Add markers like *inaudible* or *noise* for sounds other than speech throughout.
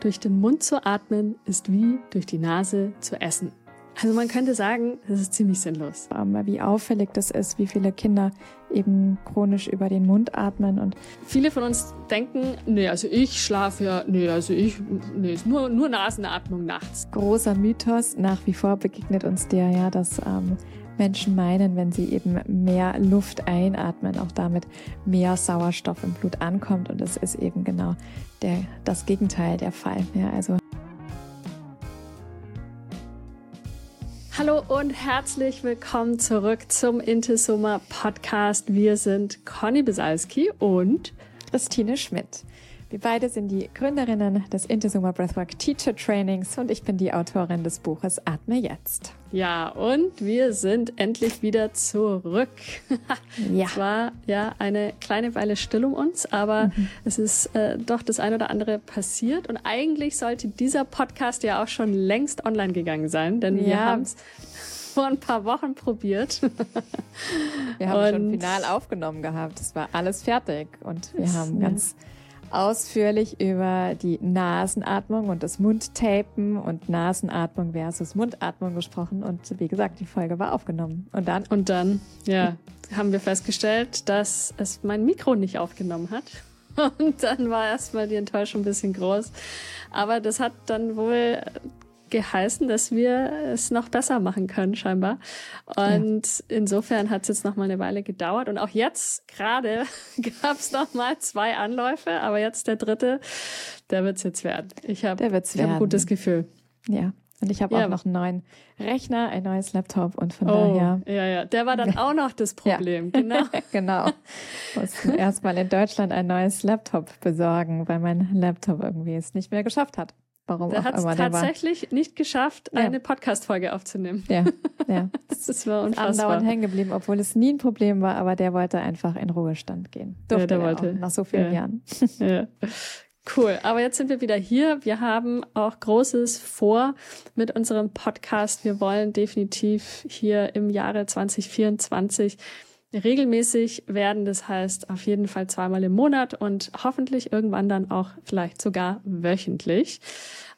durch den Mund zu atmen ist wie durch die Nase zu essen. Also man könnte sagen, das ist ziemlich sinnlos. Aber wie auffällig das ist, wie viele Kinder eben chronisch über den Mund atmen und viele von uns denken, nee, also ich schlafe ja, nee, also ich, nee, ist nur, nur Nasenatmung nachts. Großer Mythos, nach wie vor begegnet uns der ja, dass ähm, Menschen meinen, wenn sie eben mehr Luft einatmen, auch damit mehr Sauerstoff im Blut ankommt und es ist eben genau der, das Gegenteil der Fall. Ja, also Hallo und herzlich willkommen zurück zum Intesummer Podcast. Wir sind Conny Besalski und Christine Schmidt. Wir beide sind die Gründerinnen des Intesummer Breathwork Teacher Trainings und ich bin die Autorin des Buches Atme jetzt. Ja, und wir sind endlich wieder zurück. *laughs* ja. Es war ja eine kleine Weile still um uns, aber mhm. es ist äh, doch das ein oder andere passiert und eigentlich sollte dieser Podcast ja auch schon längst online gegangen sein, denn ja. wir haben es vor ein paar Wochen probiert. wir haben und schon final aufgenommen gehabt. Es war alles fertig und wir haben ganz ausführlich über die Nasenatmung und das Mundtapen und Nasenatmung versus Mundatmung gesprochen und wie gesagt, die Folge war aufgenommen. Und dann? Und dann, ja, haben wir festgestellt, dass es mein Mikro nicht aufgenommen hat. *laughs* Und dann war erstmal die Enttäuschung ein bisschen groß. Aber das hat dann wohl geheißen, dass wir es noch besser machen können, scheinbar. Und ja. insofern hat es jetzt noch mal eine Weile gedauert. Und auch jetzt gerade *laughs* gab es noch mal zwei Anläufe, aber jetzt der dritte, der wird's jetzt werden. Ich habe hab ein gutes Gefühl. Ja. Und ich habe ja. auch noch einen neuen Rechner, ein neues Laptop und von oh, daher. Ja, ja. Der war dann *laughs* auch noch das Problem. Ja. Genau. *laughs* genau. Mussten erstmal in Deutschland ein neues Laptop besorgen, weil mein Laptop irgendwie es nicht mehr geschafft hat. Warum der hat es tatsächlich nicht geschafft, ja. eine Podcast-Folge aufzunehmen. Ja, *laughs* ja. das war unfassbar. Andauernd hängen geblieben, obwohl es nie ein Problem war, aber der wollte einfach in Ruhestand gehen. Durfte ja, der wollte. nach so vielen ja. Jahren. *laughs* Ja. Cool, aber jetzt sind wir wieder hier. Wir haben auch Großes vor mit unserem Podcast. Wir wollen definitiv hier im Jahre 2024 regelmäßig werden. Das heißt auf jeden Fall zweimal im Monat und hoffentlich irgendwann dann auch vielleicht sogar wöchentlich.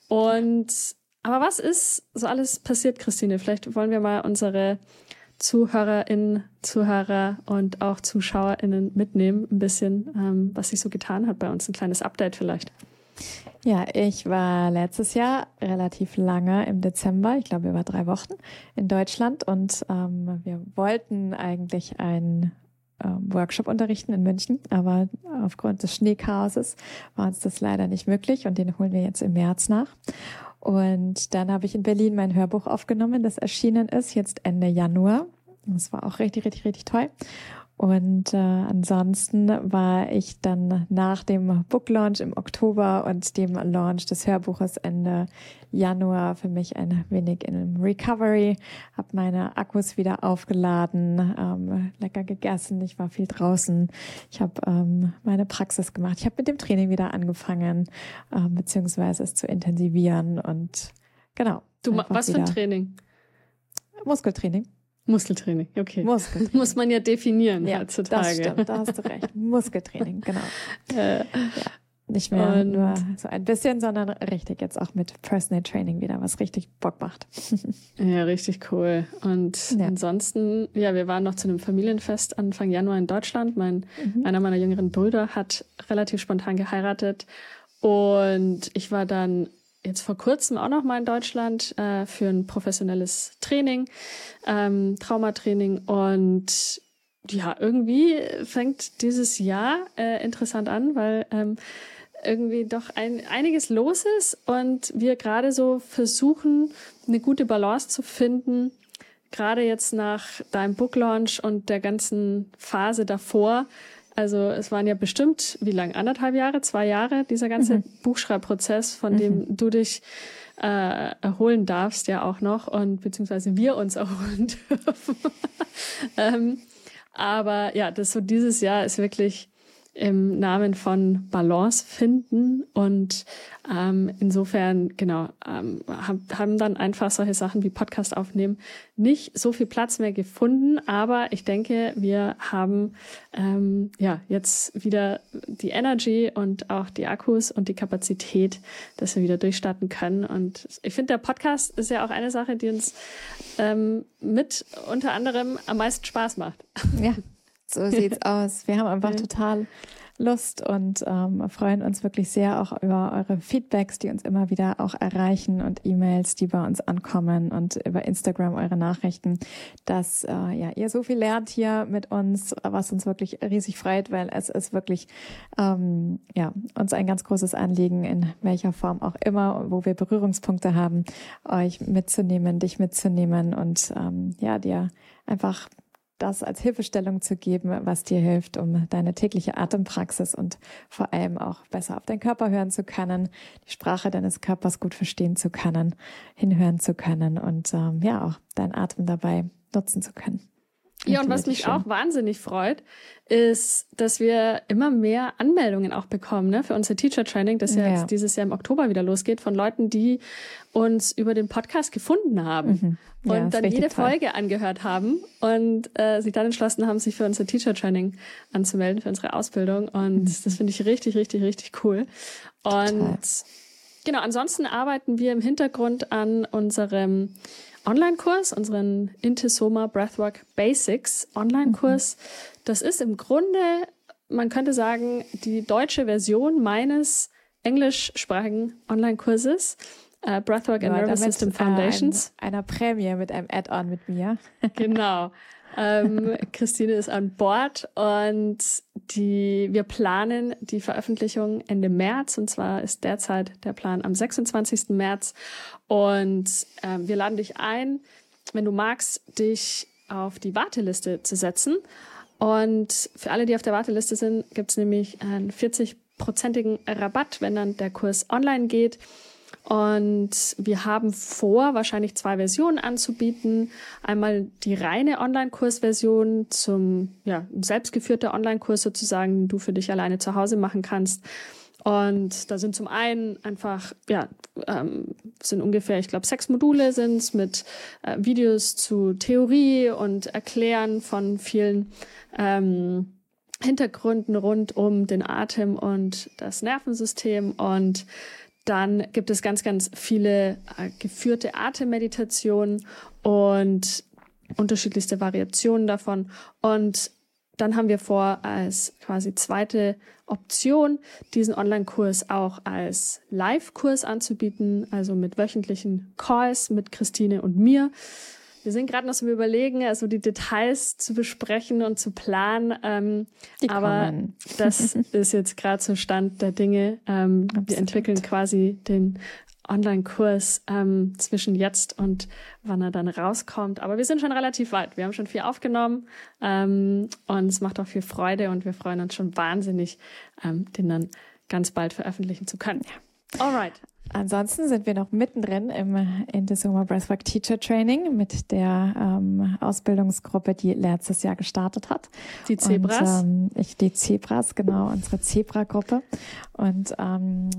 Und aber was ist so alles passiert, Christine? Vielleicht wollen wir mal unsere ZuhörerInnen, Zuhörer und auch ZuschauerInnen mitnehmen, ein bisschen, ähm, was sich so getan hat bei uns. Ein kleines Update vielleicht. Ja, ich war letztes Jahr relativ lange im Dezember, ich glaube über drei Wochen in Deutschland und ähm, wir wollten eigentlich einen ähm, Workshop unterrichten in München, aber aufgrund des Schneechaoses war uns das leider nicht möglich und den holen wir jetzt im März nach. Und dann habe ich in Berlin mein Hörbuch aufgenommen, das erschienen ist, jetzt Ende Januar. Das war auch richtig, richtig, richtig toll. Und äh, ansonsten war ich dann nach dem Book Launch im Oktober und dem Launch des Hörbuches Ende Januar für mich ein wenig in Recovery, habe meine Akkus wieder aufgeladen, ähm, lecker gegessen, ich war viel draußen, ich habe ähm, meine Praxis gemacht, ich habe mit dem Training wieder angefangen, äh, beziehungsweise es zu intensivieren und genau. Du was für ein Training? Muskeltraining. Muskeltraining, okay. Muskeltraining. *laughs* Muss man ja definieren ja, heutzutage. Das stimmt, da hast du recht. *laughs* Muskeltraining, genau. Äh, ja. Nicht mehr nur so ein bisschen, sondern richtig jetzt auch mit Personal Training wieder, was richtig Bock macht. *laughs* ja, richtig cool. Und ja. ansonsten, ja, wir waren noch zu einem Familienfest Anfang Januar in Deutschland. Mein, mhm. einer meiner jüngeren Brüder hat relativ spontan geheiratet. Und ich war dann jetzt vor kurzem auch noch mal in Deutschland äh, für ein professionelles Training, ähm, Traumatraining. Und ja, irgendwie fängt dieses Jahr äh, interessant an, weil ähm, irgendwie doch ein, einiges los ist und wir gerade so versuchen, eine gute Balance zu finden, gerade jetzt nach deinem Book Launch und der ganzen Phase davor, also es waren ja bestimmt, wie lang? Anderthalb Jahre, zwei Jahre, dieser ganze mhm. Buchschreibprozess, von mhm. dem du dich äh, erholen darfst, ja auch noch, und beziehungsweise wir uns erholen *laughs* dürfen. ähm, aber ja, das so dieses Jahr ist wirklich im Namen von Balance finden. Und ähm, insofern, genau, ähm, haben dann einfach solche Sachen wie Podcast aufnehmen nicht so viel Platz mehr gefunden. Aber ich denke, wir haben ähm, ja jetzt wieder die Energy und auch die Akkus und die Kapazität, dass wir wieder durchstarten können. Und ich finde, der Podcast ist ja auch eine Sache, die uns ähm, mit unter anderem am meisten Spaß macht. Ja. *laughs* So sieht's *laughs* aus. Wir haben einfach total Lust und ähm, freuen uns wirklich sehr auch über eure Feedbacks, die uns immer wieder auch erreichen und E-Mails, die bei uns ankommen und über Instagram eure Nachrichten, dass äh, ja ihr so viel lernt hier mit uns, was uns wirklich riesig freut, weil es ist wirklich ähm, ja uns ein ganz großes Anliegen, in welcher Form auch immer, wo wir Berührungspunkte haben, euch mitzunehmen, dich mitzunehmen und ähm, ja dir einfach das als Hilfestellung zu geben, was dir hilft, um deine tägliche Atempraxis und vor allem auch besser auf deinen Körper hören zu können, die Sprache deines Körpers gut verstehen zu können, hinhören zu können und ähm, ja auch deinen Atem dabei nutzen zu können. Ja, und was mich schön. auch wahnsinnig freut, ist, dass wir immer mehr Anmeldungen auch bekommen ne, für unser Teacher Training, das ja, ja, jetzt dieses Jahr im Oktober wieder losgeht, von Leuten, die uns über den Podcast gefunden haben mhm. ja, und dann jede toll. Folge angehört haben und äh, sich dann entschlossen haben, sich für unser Teacher Training anzumelden, für unsere Ausbildung. Und mhm. das finde ich richtig, richtig, richtig cool. Und Total. genau, ansonsten arbeiten wir im Hintergrund an unserem Online-Kurs, unseren Intisoma Breathwork Basics Online-Kurs. Mhm. Das ist im Grunde, man könnte sagen, die deutsche Version meines englischsprachigen Online-Kurses. Uh, Breathwork and ja, Nervous System Foundations. Ein, einer Prämie mit einem Add-on mit mir. *laughs* genau. Ähm, *laughs* Christine ist an Bord und die, wir planen die Veröffentlichung Ende März und zwar ist derzeit der Plan am 26. März und ähm, wir laden dich ein, wenn du magst, dich auf die Warteliste zu setzen. Und für alle, die auf der Warteliste sind, gibt es nämlich einen 40-prozentigen Rabatt, wenn dann der Kurs online geht. Und wir haben vor, wahrscheinlich zwei Versionen anzubieten. Einmal die reine Online-Kursversion zum, ja, selbstgeführter Online-Kurs sozusagen, den du für dich alleine zu Hause machen kannst. Und da sind zum einen einfach, ja, ähm, sind ungefähr, ich glaube, sechs Module sind's mit äh, Videos zu Theorie und Erklären von vielen ähm, Hintergründen rund um den Atem und das Nervensystem und dann gibt es ganz, ganz viele äh, geführte Atemmeditationen und unterschiedlichste Variationen davon. Und dann haben wir vor, als quasi zweite Option diesen Online-Kurs auch als Live-Kurs anzubieten, also mit wöchentlichen Calls mit Christine und mir. Wir sind gerade noch so Überlegen, also die Details zu besprechen und zu planen. Ähm, aber *laughs* das ist jetzt gerade so Stand der Dinge. Ähm, wir entwickeln quasi den Online-Kurs ähm, zwischen jetzt und wann er dann rauskommt. Aber wir sind schon relativ weit. Wir haben schon viel aufgenommen ähm, und es macht auch viel Freude und wir freuen uns schon wahnsinnig, ähm, den dann ganz bald veröffentlichen zu können. Ja. Alright. Ansonsten sind wir noch mittendrin im Intesoma Breathwork Teacher Training mit der ähm, Ausbildungsgruppe, die letztes Jahr gestartet hat. Die Zebras. Und, ähm, ich, die Zebras, genau, unsere Zebra-Gruppe. Und ähm,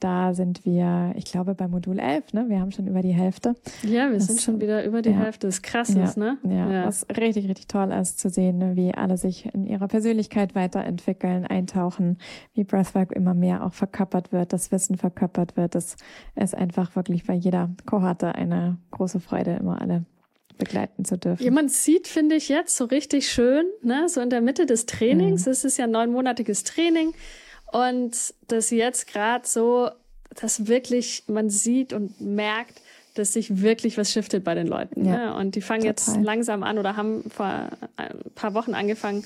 da sind wir, ich glaube, bei Modul 11, ne? Wir haben schon über die Hälfte. Ja, wir das, sind schon wieder über die ja. Hälfte. Das ist krass, ja, ist, ne? Ja, ja, was richtig, richtig toll ist zu sehen, ne? wie alle sich in ihrer Persönlichkeit weiterentwickeln, eintauchen, wie Breathwork immer mehr auch verkörpert wird, das Wissen verkörpert wird. Das ist einfach wirklich bei jeder Kohorte eine große Freude, immer alle begleiten zu dürfen. Ja, man sieht, finde ich jetzt so richtig schön, ne? so in der Mitte des Trainings. Mhm. Es ist ja ein neunmonatiges Training. Und dass jetzt gerade so, dass wirklich man sieht und merkt, dass sich wirklich was shiftet bei den Leuten. Ja, ne? Und die fangen total. jetzt langsam an oder haben vor ein paar Wochen angefangen,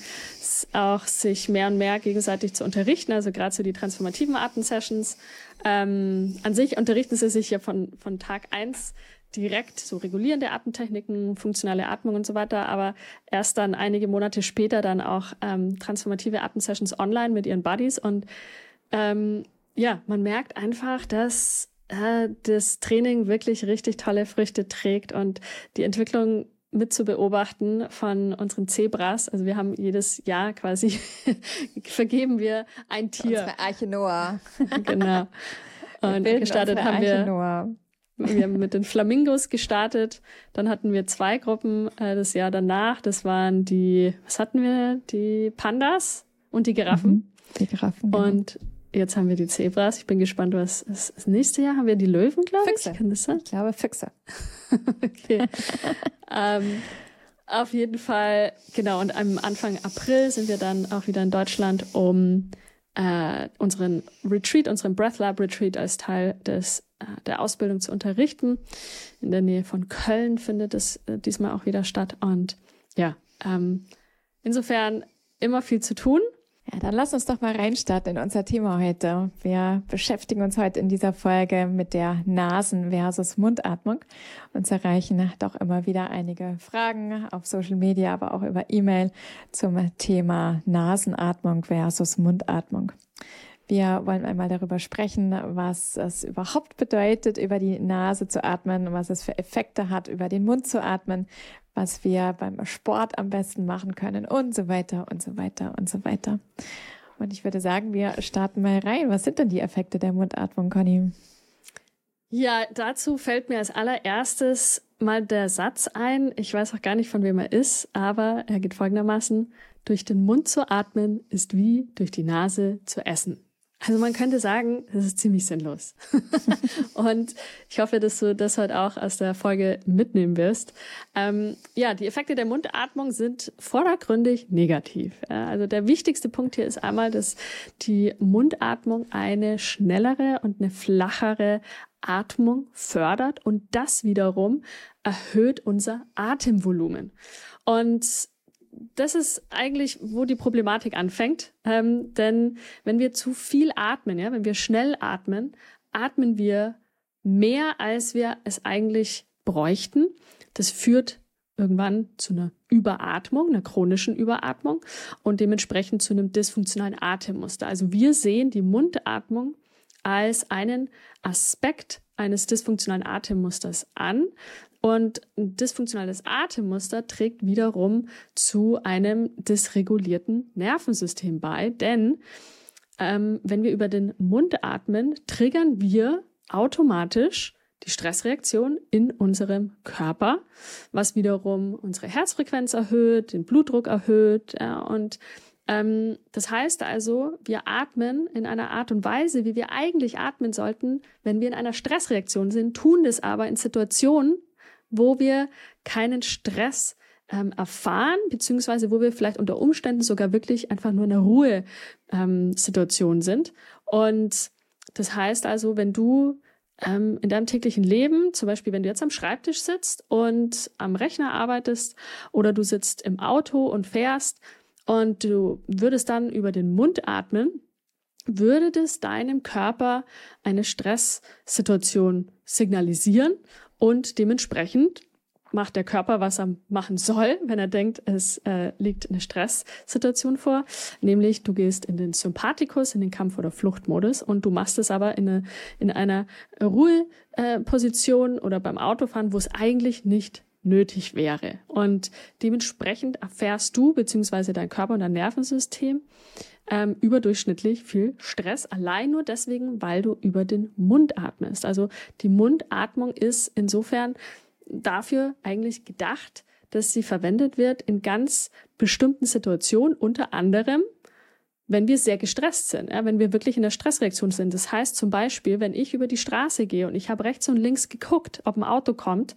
auch sich mehr und mehr gegenseitig zu unterrichten. Also gerade so die transformativen Atemsessions. Ähm, an sich unterrichten sie sich ja von, von Tag eins direkt so regulierende Atemtechniken, funktionale Atmung und so weiter, aber erst dann einige Monate später dann auch ähm, transformative Atemsessions online mit ihren Buddies und ähm, ja, man merkt einfach, dass äh, das Training wirklich richtig tolle Früchte trägt und die Entwicklung mit zu beobachten von unseren Zebras. Also wir haben jedes Jahr quasi *laughs* vergeben wir ein Tier. *laughs* Unsere Arche Noah. genau. Und gestartet haben wir. Noah. Wir haben mit den Flamingos gestartet. Dann hatten wir zwei Gruppen äh, das Jahr danach. Das waren die, was hatten wir? Die Pandas und die Giraffen. Mhm, die Giraffen. Genau. Und jetzt haben wir die Zebras. Ich bin gespannt, was das, das nächste Jahr haben wir die Löwen, glaube ich. Füchse. Kann das sein? Ich glaube Füchse. *laughs* *laughs* okay. ähm, auf jeden Fall, genau. Und am Anfang April sind wir dann auch wieder in Deutschland, um äh, unseren Retreat, unseren Breath Lab Retreat als Teil des äh, der Ausbildung zu unterrichten. In der Nähe von Köln findet es äh, diesmal auch wieder statt. Und ja, ähm, insofern immer viel zu tun. Ja, dann lass uns doch mal reinstarten in unser Thema heute. Wir beschäftigen uns heute in dieser Folge mit der Nasen- versus Mundatmung und erreichen doch immer wieder einige Fragen auf Social Media, aber auch über E-Mail zum Thema Nasenatmung versus Mundatmung. Wir wollen einmal darüber sprechen, was es überhaupt bedeutet, über die Nase zu atmen, was es für Effekte hat, über den Mund zu atmen, was wir beim Sport am besten machen können und so weiter und so weiter und so weiter. Und ich würde sagen, wir starten mal rein. Was sind denn die Effekte der Mundatmung, Conny? Ja, dazu fällt mir als allererstes mal der Satz ein. Ich weiß auch gar nicht, von wem er ist, aber er geht folgendermaßen. Durch den Mund zu atmen ist wie durch die Nase zu essen. Also man könnte sagen, das ist ziemlich sinnlos. *laughs* und ich hoffe, dass du das heute auch aus der Folge mitnehmen wirst. Ähm, ja, die Effekte der Mundatmung sind vordergründig negativ. Ja, also der wichtigste Punkt hier ist einmal, dass die Mundatmung eine schnellere und eine flachere Atmung fördert und das wiederum erhöht unser Atemvolumen. Und das ist eigentlich, wo die Problematik anfängt. Ähm, denn wenn wir zu viel atmen, ja, wenn wir schnell atmen, atmen wir mehr, als wir es eigentlich bräuchten. Das führt irgendwann zu einer Überatmung, einer chronischen Überatmung und dementsprechend zu einem dysfunktionalen Atemmuster. Also wir sehen die Mundatmung als einen Aspekt eines dysfunktionalen Atemmusters an, und ein dysfunktionales Atemmuster trägt wiederum zu einem dysregulierten Nervensystem bei, denn ähm, wenn wir über den Mund atmen, triggern wir automatisch die Stressreaktion in unserem Körper, was wiederum unsere Herzfrequenz erhöht, den Blutdruck erhöht ja, und ähm, das heißt also, wir atmen in einer Art und Weise, wie wir eigentlich atmen sollten, wenn wir in einer Stressreaktion sind, tun das aber in Situationen, wo wir keinen Stress ähm, erfahren, beziehungsweise wo wir vielleicht unter Umständen sogar wirklich einfach nur in einer Ruhesituation ähm, sind. Und das heißt also, wenn du ähm, in deinem täglichen Leben, zum Beispiel wenn du jetzt am Schreibtisch sitzt und am Rechner arbeitest oder du sitzt im Auto und fährst und du würdest dann über den Mund atmen, würde das deinem Körper eine Stresssituation signalisieren und dementsprechend macht der Körper, was er machen soll, wenn er denkt, es äh, liegt eine Stresssituation vor. Nämlich, du gehst in den Sympathikus, in den Kampf- oder Fluchtmodus und du machst es aber in, eine, in einer Ruheposition äh, oder beim Autofahren, wo es eigentlich nicht nötig wäre. Und dementsprechend erfährst du beziehungsweise dein Körper und dein Nervensystem ähm, überdurchschnittlich viel Stress, allein nur deswegen, weil du über den Mund atmest. Also die Mundatmung ist insofern dafür eigentlich gedacht, dass sie verwendet wird in ganz bestimmten Situationen, unter anderem, wenn wir sehr gestresst sind, ja, wenn wir wirklich in der Stressreaktion sind. Das heißt zum Beispiel, wenn ich über die Straße gehe und ich habe rechts und links geguckt, ob ein Auto kommt,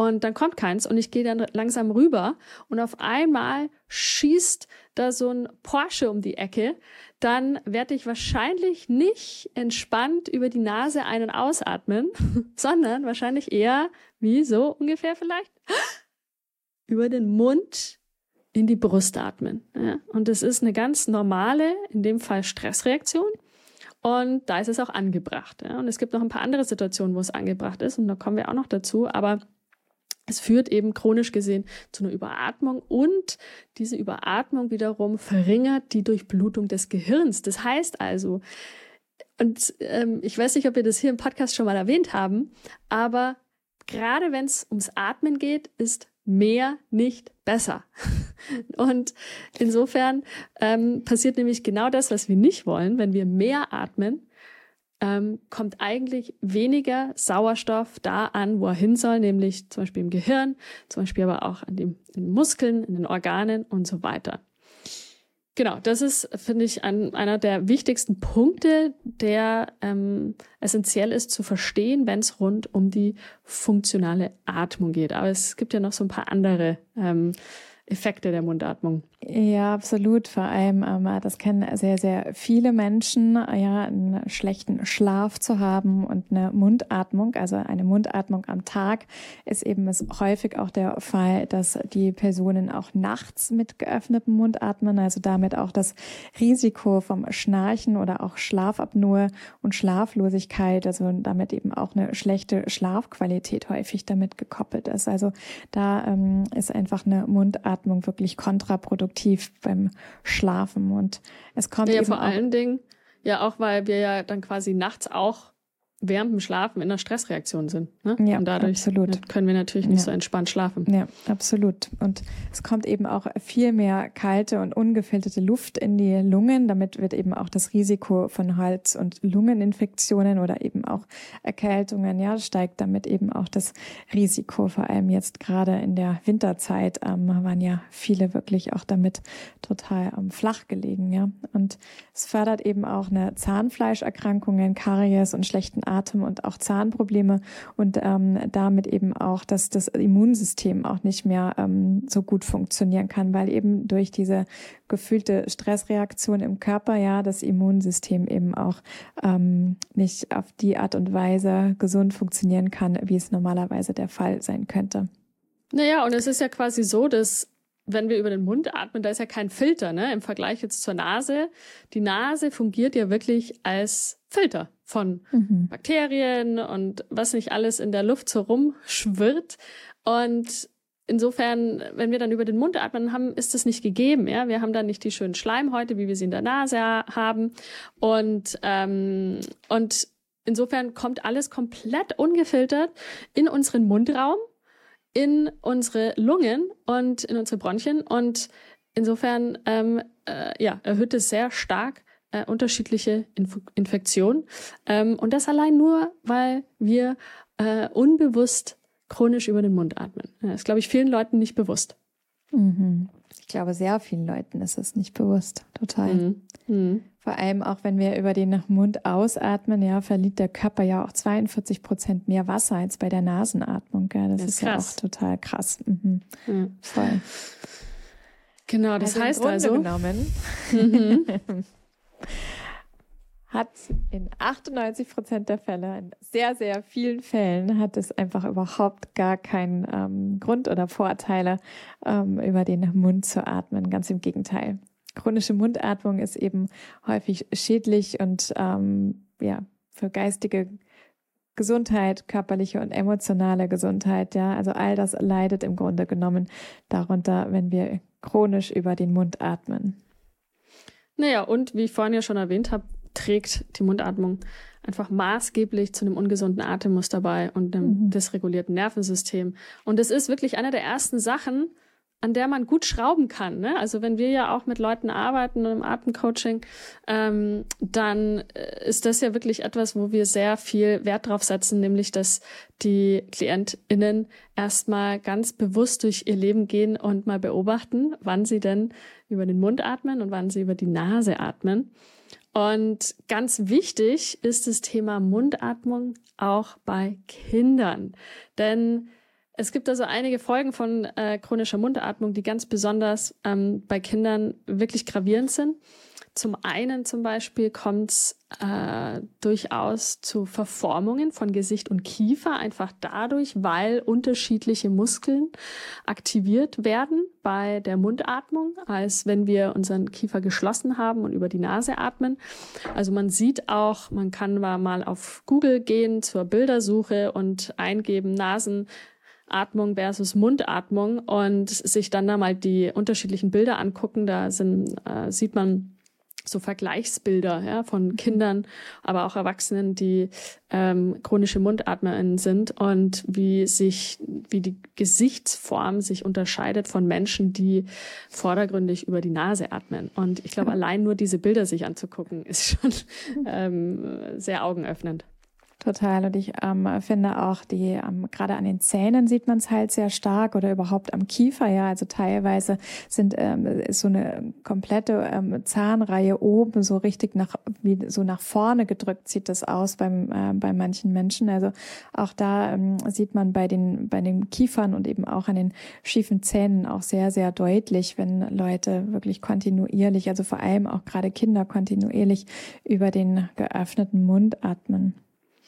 und dann kommt keins und ich gehe dann langsam rüber und auf einmal schießt da so ein Porsche um die Ecke, dann werde ich wahrscheinlich nicht entspannt über die Nase ein- und ausatmen, *laughs* sondern wahrscheinlich eher, wie so ungefähr vielleicht, *gasps* über den Mund in die Brust atmen. Und das ist eine ganz normale, in dem Fall Stressreaktion. Und da ist es auch angebracht. Und es gibt noch ein paar andere Situationen, wo es angebracht ist. Und da kommen wir auch noch dazu. Aber es führt eben chronisch gesehen zu einer Überatmung und diese Überatmung wiederum verringert die Durchblutung des Gehirns. Das heißt also, und ähm, ich weiß nicht, ob wir das hier im Podcast schon mal erwähnt haben, aber gerade wenn es ums Atmen geht, ist mehr, nicht besser. *laughs* Und insofern ähm, passiert nämlich genau das, was wir nicht wollen. Wenn wir mehr atmen, ähm, kommt eigentlich weniger Sauerstoff da an, wo er hin soll, nämlich zum Beispiel im Gehirn, zum Beispiel aber auch an den, in den Muskeln, in den Organen und so weiter. Genau, das ist, finde ich, ein, einer der wichtigsten Punkte, der ähm, essentiell ist zu verstehen, wenn es rund um die funktionale Atmung geht. Aber es gibt ja noch so ein paar andere ähm, Effekte der Mundatmung. Ja, absolut. Vor allem, ähm, das kennen sehr, sehr viele Menschen, ja, einen schlechten Schlaf zu haben und eine Mundatmung, also eine Mundatmung am Tag, ist eben ist häufig auch der Fall, dass die Personen auch nachts mit geöffnetem Mund atmen, also damit auch das Risiko vom Schnarchen oder auch Schlafapnoe und Schlaflosigkeit, also damit eben auch eine schlechte Schlafqualität häufig damit gekoppelt ist. Also da ähm, ist einfach eine Mundatmung wirklich kontraproduktiv produktiv beim Schlafen. Und es kommt ja, eben vor allen Dingen, ja auch, weil wir ja dann quasi nachts auch während dem Schlafen in einer Stressreaktion sind. Ne? Ja, und dadurch absolut. können wir natürlich nicht ja. so entspannt schlafen. Ja, absolut. Und es kommt eben auch viel mehr kalte und ungefilterte Luft in die Lungen. Damit wird eben auch das Risiko von Hals- und Lungeninfektionen oder eben auch Erkältungen, ja, steigt damit eben auch das Risiko. Vor allem jetzt gerade in der Winterzeit ähm, waren ja viele wirklich auch damit total ähm, flach gelegen, ja. Und es fördert eben auch eine Zahnfleischerkrankungen, Karies und schlechten Atem- und auch Zahnprobleme und ähm, damit eben auch, dass das Immunsystem auch nicht mehr ähm, so gut funktionieren kann, weil eben durch diese gefühlte Stressreaktion im Körper ja das Immunsystem eben auch ähm, nicht auf die Art und Weise gesund funktionieren kann, wie es normalerweise der Fall sein könnte. Naja, und es ist ja quasi so, dass wenn wir über den Mund atmen, da ist ja kein Filter, ne? Im Vergleich jetzt zur Nase. Die Nase fungiert ja wirklich als Filter von mhm. Bakterien und was nicht alles in der Luft so rumschwirrt. Und insofern, wenn wir dann über den Mund atmen haben, ist das nicht gegeben. Ja, wir haben dann nicht die schönen Schleimhäute, wie wir sie in der Nase haben. Und ähm, und insofern kommt alles komplett ungefiltert in unseren Mundraum in unsere Lungen und in unsere Bronchien und insofern ähm, äh, ja, erhöht es sehr stark äh, unterschiedliche Inf Infektionen. Ähm, und das allein nur, weil wir äh, unbewusst chronisch über den Mund atmen. Das ist, glaube ich, vielen Leuten nicht bewusst. Mhm. Ich glaube, sehr vielen Leuten ist es nicht bewusst. Total. Mhm. Mhm. Vor allem auch, wenn wir über den Mund ausatmen, ja, verliert der Körper ja auch 42 Prozent mehr Wasser als bei der Nasenatmung. Ja. Das, das ist, ist ja auch total krass. Mhm. Mhm. Voll. Genau, das also heißt also. Genommen, mhm. *laughs* hat in 98 Prozent der Fälle, in sehr, sehr vielen Fällen, hat es einfach überhaupt gar keinen ähm, Grund oder Vorteile, ähm, über den Mund zu atmen. Ganz im Gegenteil. Chronische Mundatmung ist eben häufig schädlich und ähm, ja, für geistige Gesundheit, körperliche und emotionale Gesundheit, ja, also all das leidet im Grunde genommen darunter, wenn wir chronisch über den Mund atmen. Naja, und wie ich vorhin ja schon erwähnt habe, trägt die Mundatmung einfach maßgeblich zu einem ungesunden Atemmuster bei und einem mhm. dysregulierten Nervensystem. Und es ist wirklich eine der ersten Sachen, an der man gut schrauben kann. Ne? Also wenn wir ja auch mit Leuten arbeiten im Atemcoaching, ähm, dann äh, ist das ja wirklich etwas, wo wir sehr viel Wert drauf setzen, nämlich dass die KlientInnen erstmal ganz bewusst durch ihr Leben gehen und mal beobachten, wann sie denn über den Mund atmen und wann sie über die Nase atmen. Und ganz wichtig ist das Thema Mundatmung auch bei Kindern. Denn es gibt also einige Folgen von äh, chronischer Mundatmung, die ganz besonders ähm, bei Kindern wirklich gravierend sind. Zum einen zum Beispiel kommt es äh, durchaus zu Verformungen von Gesicht und Kiefer, einfach dadurch, weil unterschiedliche Muskeln aktiviert werden bei der Mundatmung, als wenn wir unseren Kiefer geschlossen haben und über die Nase atmen. Also man sieht auch, man kann mal auf Google gehen zur Bildersuche und eingeben Nasen Atmung versus Mundatmung und sich dann da mal die unterschiedlichen Bilder angucken. Da sind, äh, sieht man so Vergleichsbilder ja, von. Kindern, aber auch Erwachsenen, die ähm, chronische MundatmerInnen sind und wie sich, wie die Gesichtsform sich unterscheidet von Menschen, die vordergründig über die Nase atmen. Und ich glaube, allein nur diese Bilder sich anzugucken, ist schon *laughs* ähm, sehr augenöffnend. Total. Und ich ähm, finde auch, die ähm, gerade an den Zähnen sieht man es halt sehr stark oder überhaupt am Kiefer, ja. Also teilweise sind ähm, ist so eine komplette ähm, Zahnreihe oben so richtig nach wie so nach vorne gedrückt sieht das aus beim äh, bei manchen Menschen. Also auch da ähm, sieht man bei den bei den Kiefern und eben auch an den schiefen Zähnen auch sehr sehr deutlich, wenn Leute wirklich kontinuierlich, also vor allem auch gerade Kinder kontinuierlich über den geöffneten Mund atmen.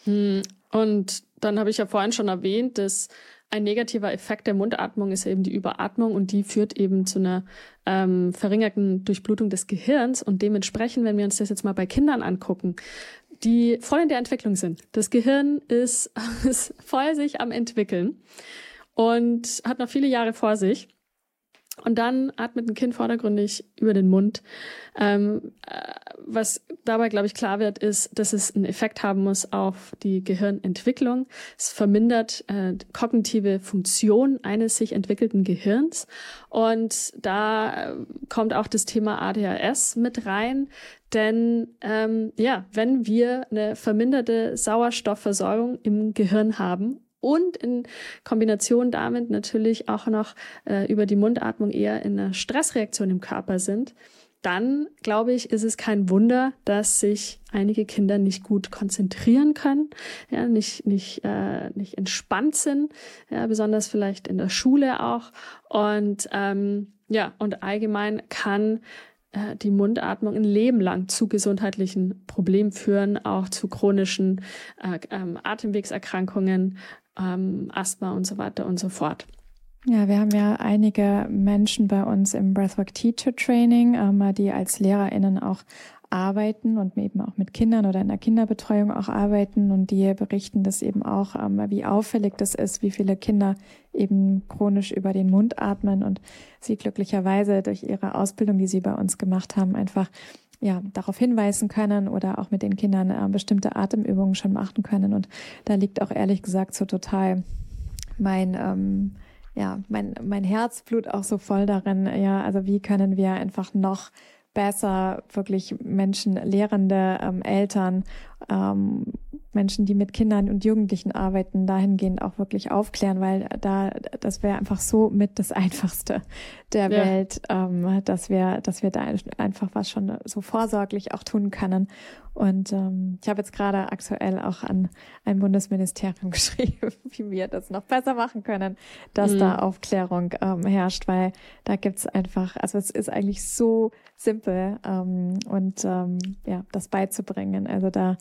Hm, und dann habe ich ja vorhin schon erwähnt, dass ein negativer Effekt der Mundatmung ist eben die Überatmung und die führt eben zu einer ähm, verringerten Durchblutung des Gehirns. Und dementsprechend, wenn wir uns das jetzt mal bei Kindern angucken, die voll in der Entwicklung sind. Das Gehirn ist, *laughs* ist voll sich am entwickeln und hat noch viele Jahre vor sich. Und dann atmet ein Kind vordergründig über den Mund. Ähm, äh, was dabei, glaube ich, klar wird, ist, dass es einen Effekt haben muss auf die Gehirnentwicklung. Es vermindert äh, kognitive Funktion eines sich entwickelten Gehirns. Und da äh, kommt auch das Thema ADHS mit rein. Denn ähm, ja, wenn wir eine verminderte Sauerstoffversorgung im Gehirn haben und in Kombination damit natürlich auch noch äh, über die Mundatmung eher in einer Stressreaktion im Körper sind, dann glaube ich, ist es kein Wunder, dass sich einige Kinder nicht gut konzentrieren können, ja, nicht, nicht, äh, nicht entspannt sind, ja, besonders vielleicht in der Schule auch. Und ähm, ja, und allgemein kann äh, die Mundatmung ein Leben lang zu gesundheitlichen Problemen führen, auch zu chronischen äh, ähm, Atemwegserkrankungen, ähm, Asthma und so weiter und so fort. Ja, wir haben ja einige Menschen bei uns im Breathwork Teacher Training, ähm, die als LehrerInnen auch arbeiten und eben auch mit Kindern oder in der Kinderbetreuung auch arbeiten und die berichten das eben auch, ähm, wie auffällig das ist, wie viele Kinder eben chronisch über den Mund atmen und sie glücklicherweise durch ihre Ausbildung, die sie bei uns gemacht haben, einfach ja, darauf hinweisen können oder auch mit den Kindern äh, bestimmte Atemübungen schon machen können. Und da liegt auch ehrlich gesagt so total mein, ähm, ja, mein, mein Herzblut auch so voll darin. Ja, also wie können wir einfach noch besser wirklich Menschen, Lehrende, ähm, Eltern, ähm, Menschen, die mit Kindern und Jugendlichen arbeiten, dahingehend auch wirklich aufklären, weil da das wäre einfach so mit das Einfachste der ja. Welt, ähm, dass wir, dass wir da einfach was schon so vorsorglich auch tun können. Und ähm, ich habe jetzt gerade aktuell auch an ein Bundesministerium *laughs* geschrieben, wie wir das noch besser machen können, dass mhm. da Aufklärung ähm, herrscht, weil da gibt's einfach, also es ist eigentlich so simpel ähm, und ähm, ja, das beizubringen. Also da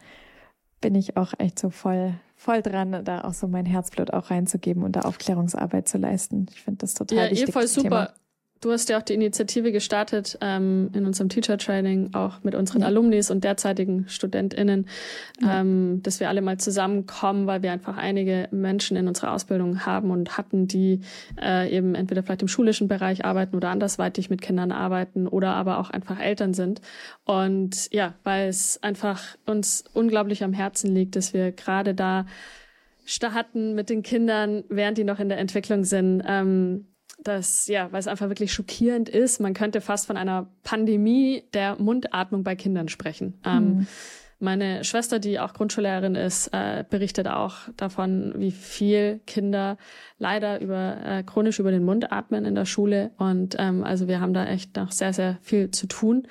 bin ich auch echt so voll, voll dran, da auch so mein Herzblut auch reinzugeben und da Aufklärungsarbeit zu leisten. Ich finde das total ja, wichtig. Ja, voll super. Thema. Du hast ja auch die Initiative gestartet ähm, in unserem Teacher Training, auch mit unseren ja. Alumnis und derzeitigen StudentInnen, ja. ähm, dass wir alle mal zusammenkommen, weil wir einfach einige Menschen in unserer Ausbildung haben und hatten, die äh, eben entweder vielleicht im schulischen Bereich arbeiten oder andersweitig mit Kindern arbeiten oder aber auch einfach Eltern sind. Und ja, weil es einfach uns unglaublich am Herzen liegt, dass wir gerade da starten mit den Kindern, während die noch in der Entwicklung sind, ähm, das, ja, weil es einfach wirklich schockierend ist. Man könnte fast von einer Pandemie der Mundatmung bei Kindern sprechen. Mhm. Ähm, meine Schwester, die auch Grundschullehrerin ist, äh, berichtet auch davon, wie viel Kinder leider über äh, chronisch über den Mund atmen in der Schule. Und ähm, also wir haben da echt noch sehr, sehr viel zu tun.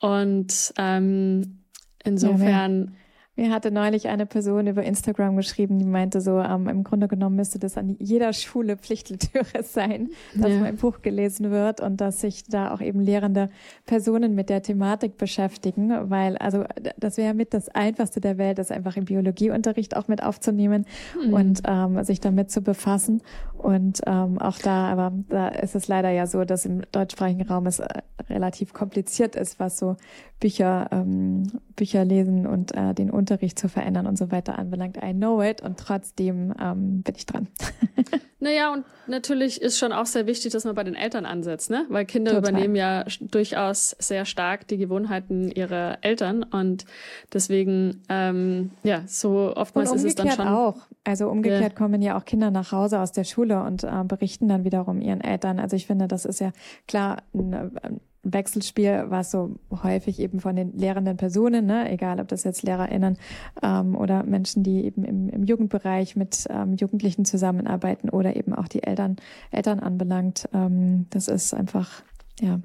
Und ähm, insofern. Ja, mir hatte neulich eine Person über Instagram geschrieben, die meinte so, ähm, im Grunde genommen müsste das an jeder Schule Pflichtlektüre *laughs* sein, dass ja. mein Buch gelesen wird und dass sich da auch eben lehrende Personen mit der Thematik beschäftigen, weil also das wäre mit das Einfachste der Welt, das einfach im Biologieunterricht auch mit aufzunehmen mhm. und ähm, sich damit zu befassen. Und ähm, auch da, aber da ist es leider ja so, dass im deutschsprachigen Raum es äh, relativ kompliziert ist, was so Bücher, ähm, Bücher lesen und äh, den Unterricht zu verändern und so weiter anbelangt. I know it und trotzdem ähm, bin ich dran. *laughs* naja, und natürlich ist schon auch sehr wichtig, dass man bei den Eltern ansetzt, ne? Weil Kinder Total. übernehmen ja durchaus sehr stark die Gewohnheiten ihrer Eltern und deswegen, ähm, ja, so oftmals ist es dann schon. auch. Also umgekehrt ja. kommen ja auch Kinder nach Hause aus der Schule und äh, berichten dann wiederum ihren Eltern. Also ich finde, das ist ja klar ein, Wechselspiel, was so häufig eben von den lehrenden Personen, ne, egal ob das jetzt LehrerInnen ähm, oder Menschen, die eben im, im Jugendbereich mit ähm, Jugendlichen zusammenarbeiten oder eben auch die Eltern, Eltern anbelangt. Ähm, das ist einfach, ja,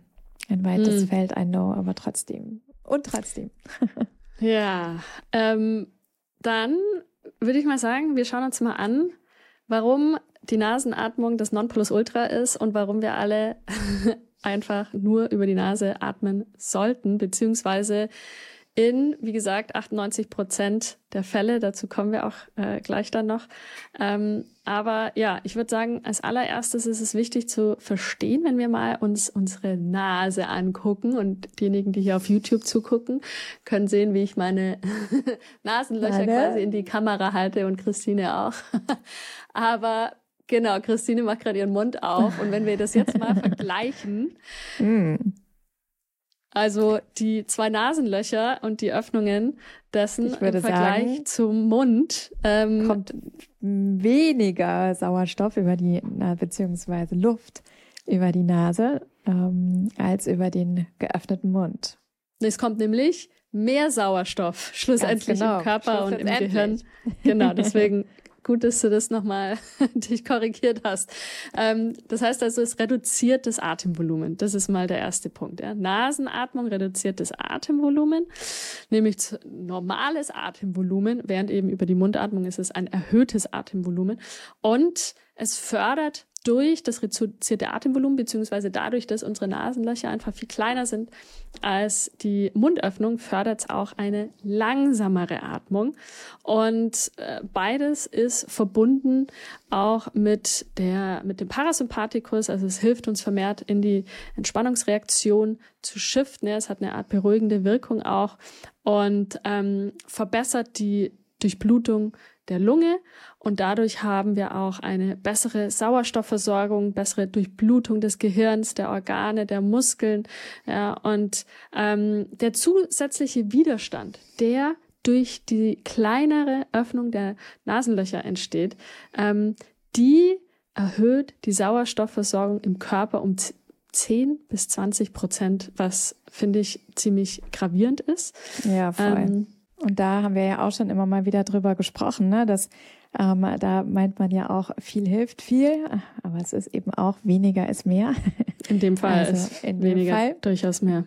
ein weites hm. Feld, I know, aber trotzdem. Und trotzdem. *laughs* ja, ähm, dann würde ich mal sagen, wir schauen uns mal an, warum die Nasenatmung das Nonplusultra ist und warum wir alle *laughs* einfach nur über die Nase atmen sollten, beziehungsweise in, wie gesagt, 98 Prozent der Fälle, dazu kommen wir auch äh, gleich dann noch. Ähm, aber ja, ich würde sagen, als allererstes ist es wichtig zu verstehen, wenn wir mal uns unsere Nase angucken und diejenigen, die hier auf YouTube zugucken, können sehen, wie ich meine *laughs* Nasenlöcher Meine? quasi in die Kamera halte und Christine auch. *laughs* aber Genau, Christine macht gerade ihren Mund auf. Und wenn wir das jetzt mal *laughs* vergleichen, mm. also die zwei Nasenlöcher und die Öffnungen dessen im Vergleich sagen, zum Mund ähm, kommt weniger Sauerstoff über die, beziehungsweise Luft über die Nase ähm, als über den geöffneten Mund. Es kommt nämlich mehr Sauerstoff schlussendlich genau. im Körper und im Gehirn. Genau, deswegen *laughs* Gut, dass du das nochmal *laughs* dich korrigiert hast. Ähm, das heißt also, es reduziert das Atemvolumen. Das ist mal der erste Punkt. Ja. Nasenatmung reduziert das Atemvolumen, nämlich normales Atemvolumen, während eben über die Mundatmung ist es ein erhöhtes Atemvolumen. Und es fördert durch das reduzierte Atemvolumen, beziehungsweise dadurch, dass unsere Nasenlöcher einfach viel kleiner sind als die Mundöffnung, fördert es auch eine langsamere Atmung. Und äh, beides ist verbunden auch mit der, mit dem Parasympathikus. Also es hilft uns vermehrt in die Entspannungsreaktion zu shiften. Es hat eine Art beruhigende Wirkung auch und ähm, verbessert die Durchblutung der Lunge und dadurch haben wir auch eine bessere Sauerstoffversorgung, bessere Durchblutung des Gehirns, der Organe, der Muskeln. Ja, und ähm, der zusätzliche Widerstand, der durch die kleinere Öffnung der Nasenlöcher entsteht, ähm, die erhöht die Sauerstoffversorgung im Körper um 10 bis 20 Prozent, was finde ich ziemlich gravierend ist. Ja, voll. Ähm, und da haben wir ja auch schon immer mal wieder drüber gesprochen, ne, dass ähm, da meint man ja auch, viel hilft viel, aber es ist eben auch weniger ist mehr. In dem Fall also ist in weniger Fall. durchaus mehr.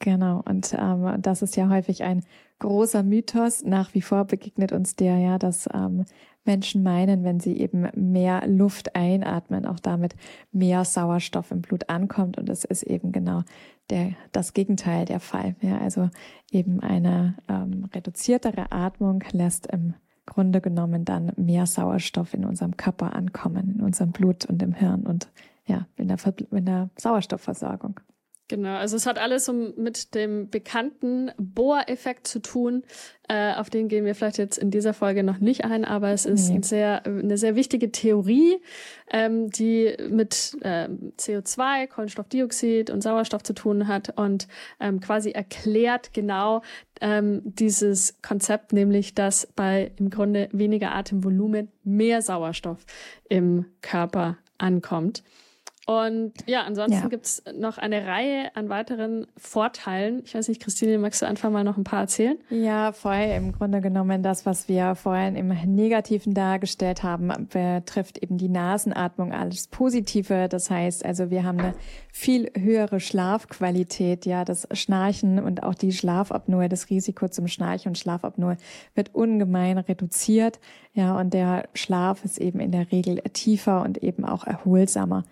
Genau, und ähm, das ist ja häufig ein großer Mythos. Nach wie vor begegnet uns der ja, dass ähm, Menschen meinen, wenn sie eben mehr Luft einatmen, auch damit mehr Sauerstoff im Blut ankommt. Und es ist eben genau der, das Gegenteil der Fall. Ja, also eben eine ähm, reduziertere Atmung lässt im Grunde genommen dann mehr Sauerstoff in unserem Körper ankommen, in unserem Blut und im Hirn und ja, in der, in der Sauerstoffversorgung. Genau, also es hat alles um mit dem bekannten Bohr-Effekt zu tun. Äh, auf den gehen wir vielleicht jetzt in dieser Folge noch nicht ein, aber es ist nee. ein sehr, eine sehr wichtige Theorie, ähm, die mit äh, CO2, Kohlenstoffdioxid und Sauerstoff zu tun hat und ähm, quasi erklärt genau ähm, dieses Konzept, nämlich dass bei im Grunde weniger Atemvolumen mehr Sauerstoff im Körper ankommt. Und ja, ansonsten ja. gibt's noch eine Reihe an weiteren Vorteilen. Ich weiß nicht, Christine, magst du einfach mal noch ein paar erzählen? Ja, voll. Im Grunde genommen das, was wir vorhin im Negativen dargestellt haben, betrifft eben die Nasenatmung alles Positive. Das heißt also, wir haben eine viel höhere Schlafqualität. Ja, das Schnarchen und auch die Schlafapnoe, das Risiko zum Schnarchen und Schlafapnoe wird ungemein reduziert. Ja, und der Schlaf ist eben in der Regel tiefer und eben auch erholsamer.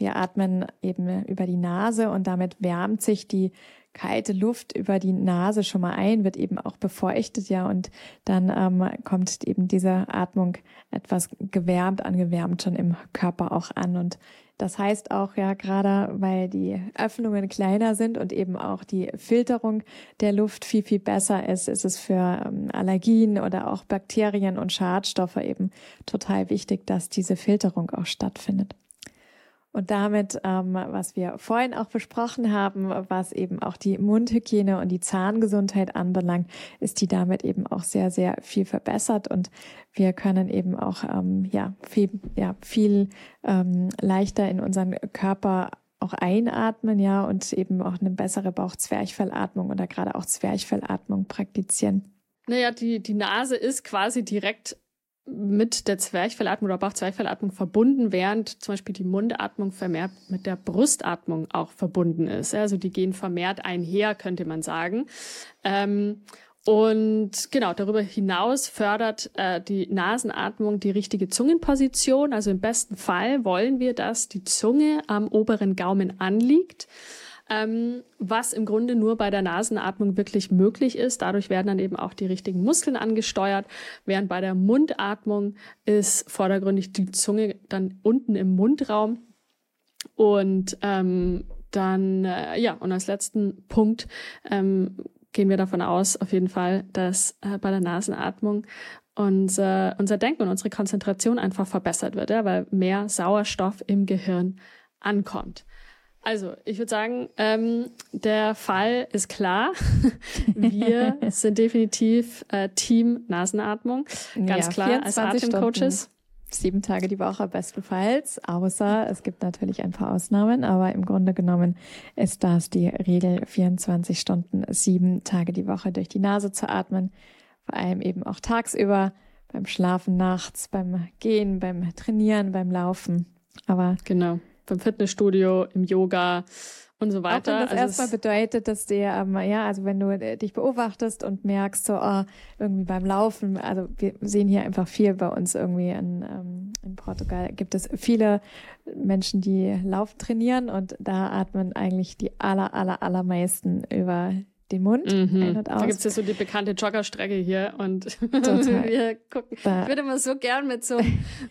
Wir atmen eben über die Nase und damit wärmt sich die kalte Luft über die Nase schon mal ein, wird eben auch befeuchtet, ja, und dann ähm, kommt eben diese Atmung etwas gewärmt, angewärmt schon im Körper auch an. Und das heißt auch ja gerade, weil die Öffnungen kleiner sind und eben auch die Filterung der Luft viel, viel besser ist, ist es für ähm, Allergien oder auch Bakterien und Schadstoffe eben total wichtig, dass diese Filterung auch stattfindet. Und damit, ähm, was wir vorhin auch besprochen haben, was eben auch die Mundhygiene und die Zahngesundheit anbelangt, ist die damit eben auch sehr, sehr viel verbessert. Und wir können eben auch ähm, ja, viel, ja, viel ähm, leichter in unseren Körper auch einatmen, ja, und eben auch eine bessere Bauchzwerchfellatmung oder gerade auch Zwerchfellatmung praktizieren. Naja, die, die Nase ist quasi direkt mit der Zwerchfellatmung oder Bauchzwerchfellatmung verbunden, während zum Beispiel die Mundatmung vermehrt mit der Brustatmung auch verbunden ist. Also die gehen vermehrt einher, könnte man sagen. Ähm, und genau, darüber hinaus fördert äh, die Nasenatmung die richtige Zungenposition. Also im besten Fall wollen wir, dass die Zunge am oberen Gaumen anliegt ähm, was im Grunde nur bei der Nasenatmung wirklich möglich ist. Dadurch werden dann eben auch die richtigen Muskeln angesteuert, während bei der Mundatmung ist vordergründig die Zunge dann unten im Mundraum. Und ähm, dann, äh, ja, und als letzten Punkt ähm, gehen wir davon aus, auf jeden Fall, dass äh, bei der Nasenatmung unser, unser Denken und unsere Konzentration einfach verbessert wird, ja, weil mehr Sauerstoff im Gehirn ankommt. Also, ich würde sagen, ähm, der Fall ist klar. *laughs* Wir *laughs* sind definitiv äh, Team Nasenatmung. Ganz ja, klar als Atemcoaches. Sieben Tage die Woche bestenfalls, außer es gibt natürlich ein paar Ausnahmen, aber im Grunde genommen ist das die Regel, 24 Stunden, sieben Tage die Woche durch die Nase zu atmen. Vor allem eben auch tagsüber, beim Schlafen nachts, beim Gehen, beim Trainieren, beim Laufen. Aber genau beim Fitnessstudio, im Yoga und so weiter. Auch wenn das also erstmal bedeutet, dass der, ähm, ja, also wenn du äh, dich beobachtest und merkst, so oh, irgendwie beim Laufen, also wir sehen hier einfach viel bei uns irgendwie in, ähm, in Portugal, gibt es viele Menschen, die Laufen trainieren und da atmen eigentlich die aller, aller, allermeisten über den Mund mhm. ein und aus. Da gibt es ja so die bekannte Joggerstrecke hier und *laughs* wir gucken. Da. Ich würde mal so gern mit so,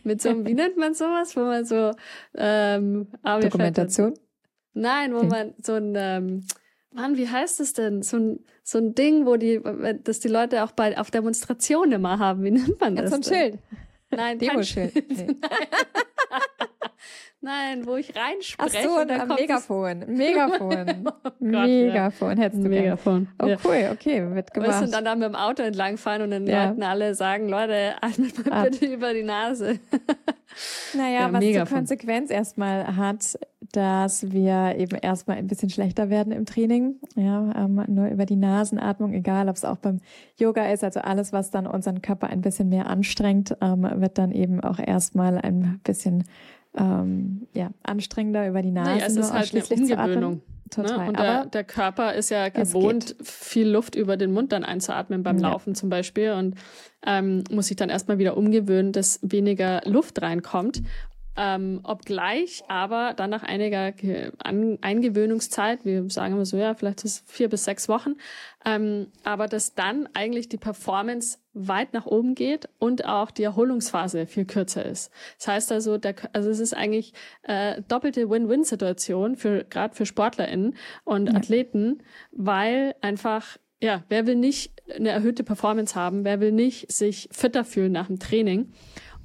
mit so, wie nennt man sowas, wo man so ähm, Dokumentation? Nein, wo man so ein ähm, Mann, wie heißt es denn? So ein, so ein Ding, wo die, dass die Leute auch bei auf Demonstrationen immer haben. Wie nennt man das? Ja, so ein Schild. Nein, Demo-Schild. Nee. *laughs* *laughs* Nein, wo ich reinspreche. Ach so, ein Megafon. Megafon. *laughs* oh Megafon ja. hättest du Megafon. Oh ja. cool, okay, wird gemacht. Weißt du, und dann da mit dem Auto entlangfahren und den ja. Leuten alle sagen, Leute, atmet mal Ab. bitte über die Nase. *laughs* naja, ja, was Megafon. die Konsequenz erstmal hat, dass wir eben erstmal ein bisschen schlechter werden im Training. Ja, ähm, nur über die Nasenatmung, egal ob es auch beim Yoga ist, also alles, was dann unseren Körper ein bisschen mehr anstrengt, ähm, wird dann eben auch erstmal ein bisschen ähm, ja, anstrengender über die Nase. Nee, es ist halt eine Umgewöhnung. Total. Ne? Und der, der, Körper ist ja gewohnt, viel Luft über den Mund dann einzuatmen beim ja. Laufen zum Beispiel und ähm, muss sich dann erstmal wieder umgewöhnen, dass weniger Luft reinkommt. Ähm, obgleich aber dann nach einiger An Eingewöhnungszeit, wir sagen immer so, ja, vielleicht ist es vier bis sechs Wochen, ähm, aber dass dann eigentlich die Performance weit nach oben geht und auch die Erholungsphase viel kürzer ist. Das heißt also, der, also es ist eigentlich äh, doppelte Win-Win-Situation für gerade für SportlerInnen und ja. Athleten, weil einfach ja, wer will nicht eine erhöhte Performance haben? Wer will nicht sich fitter fühlen nach dem Training?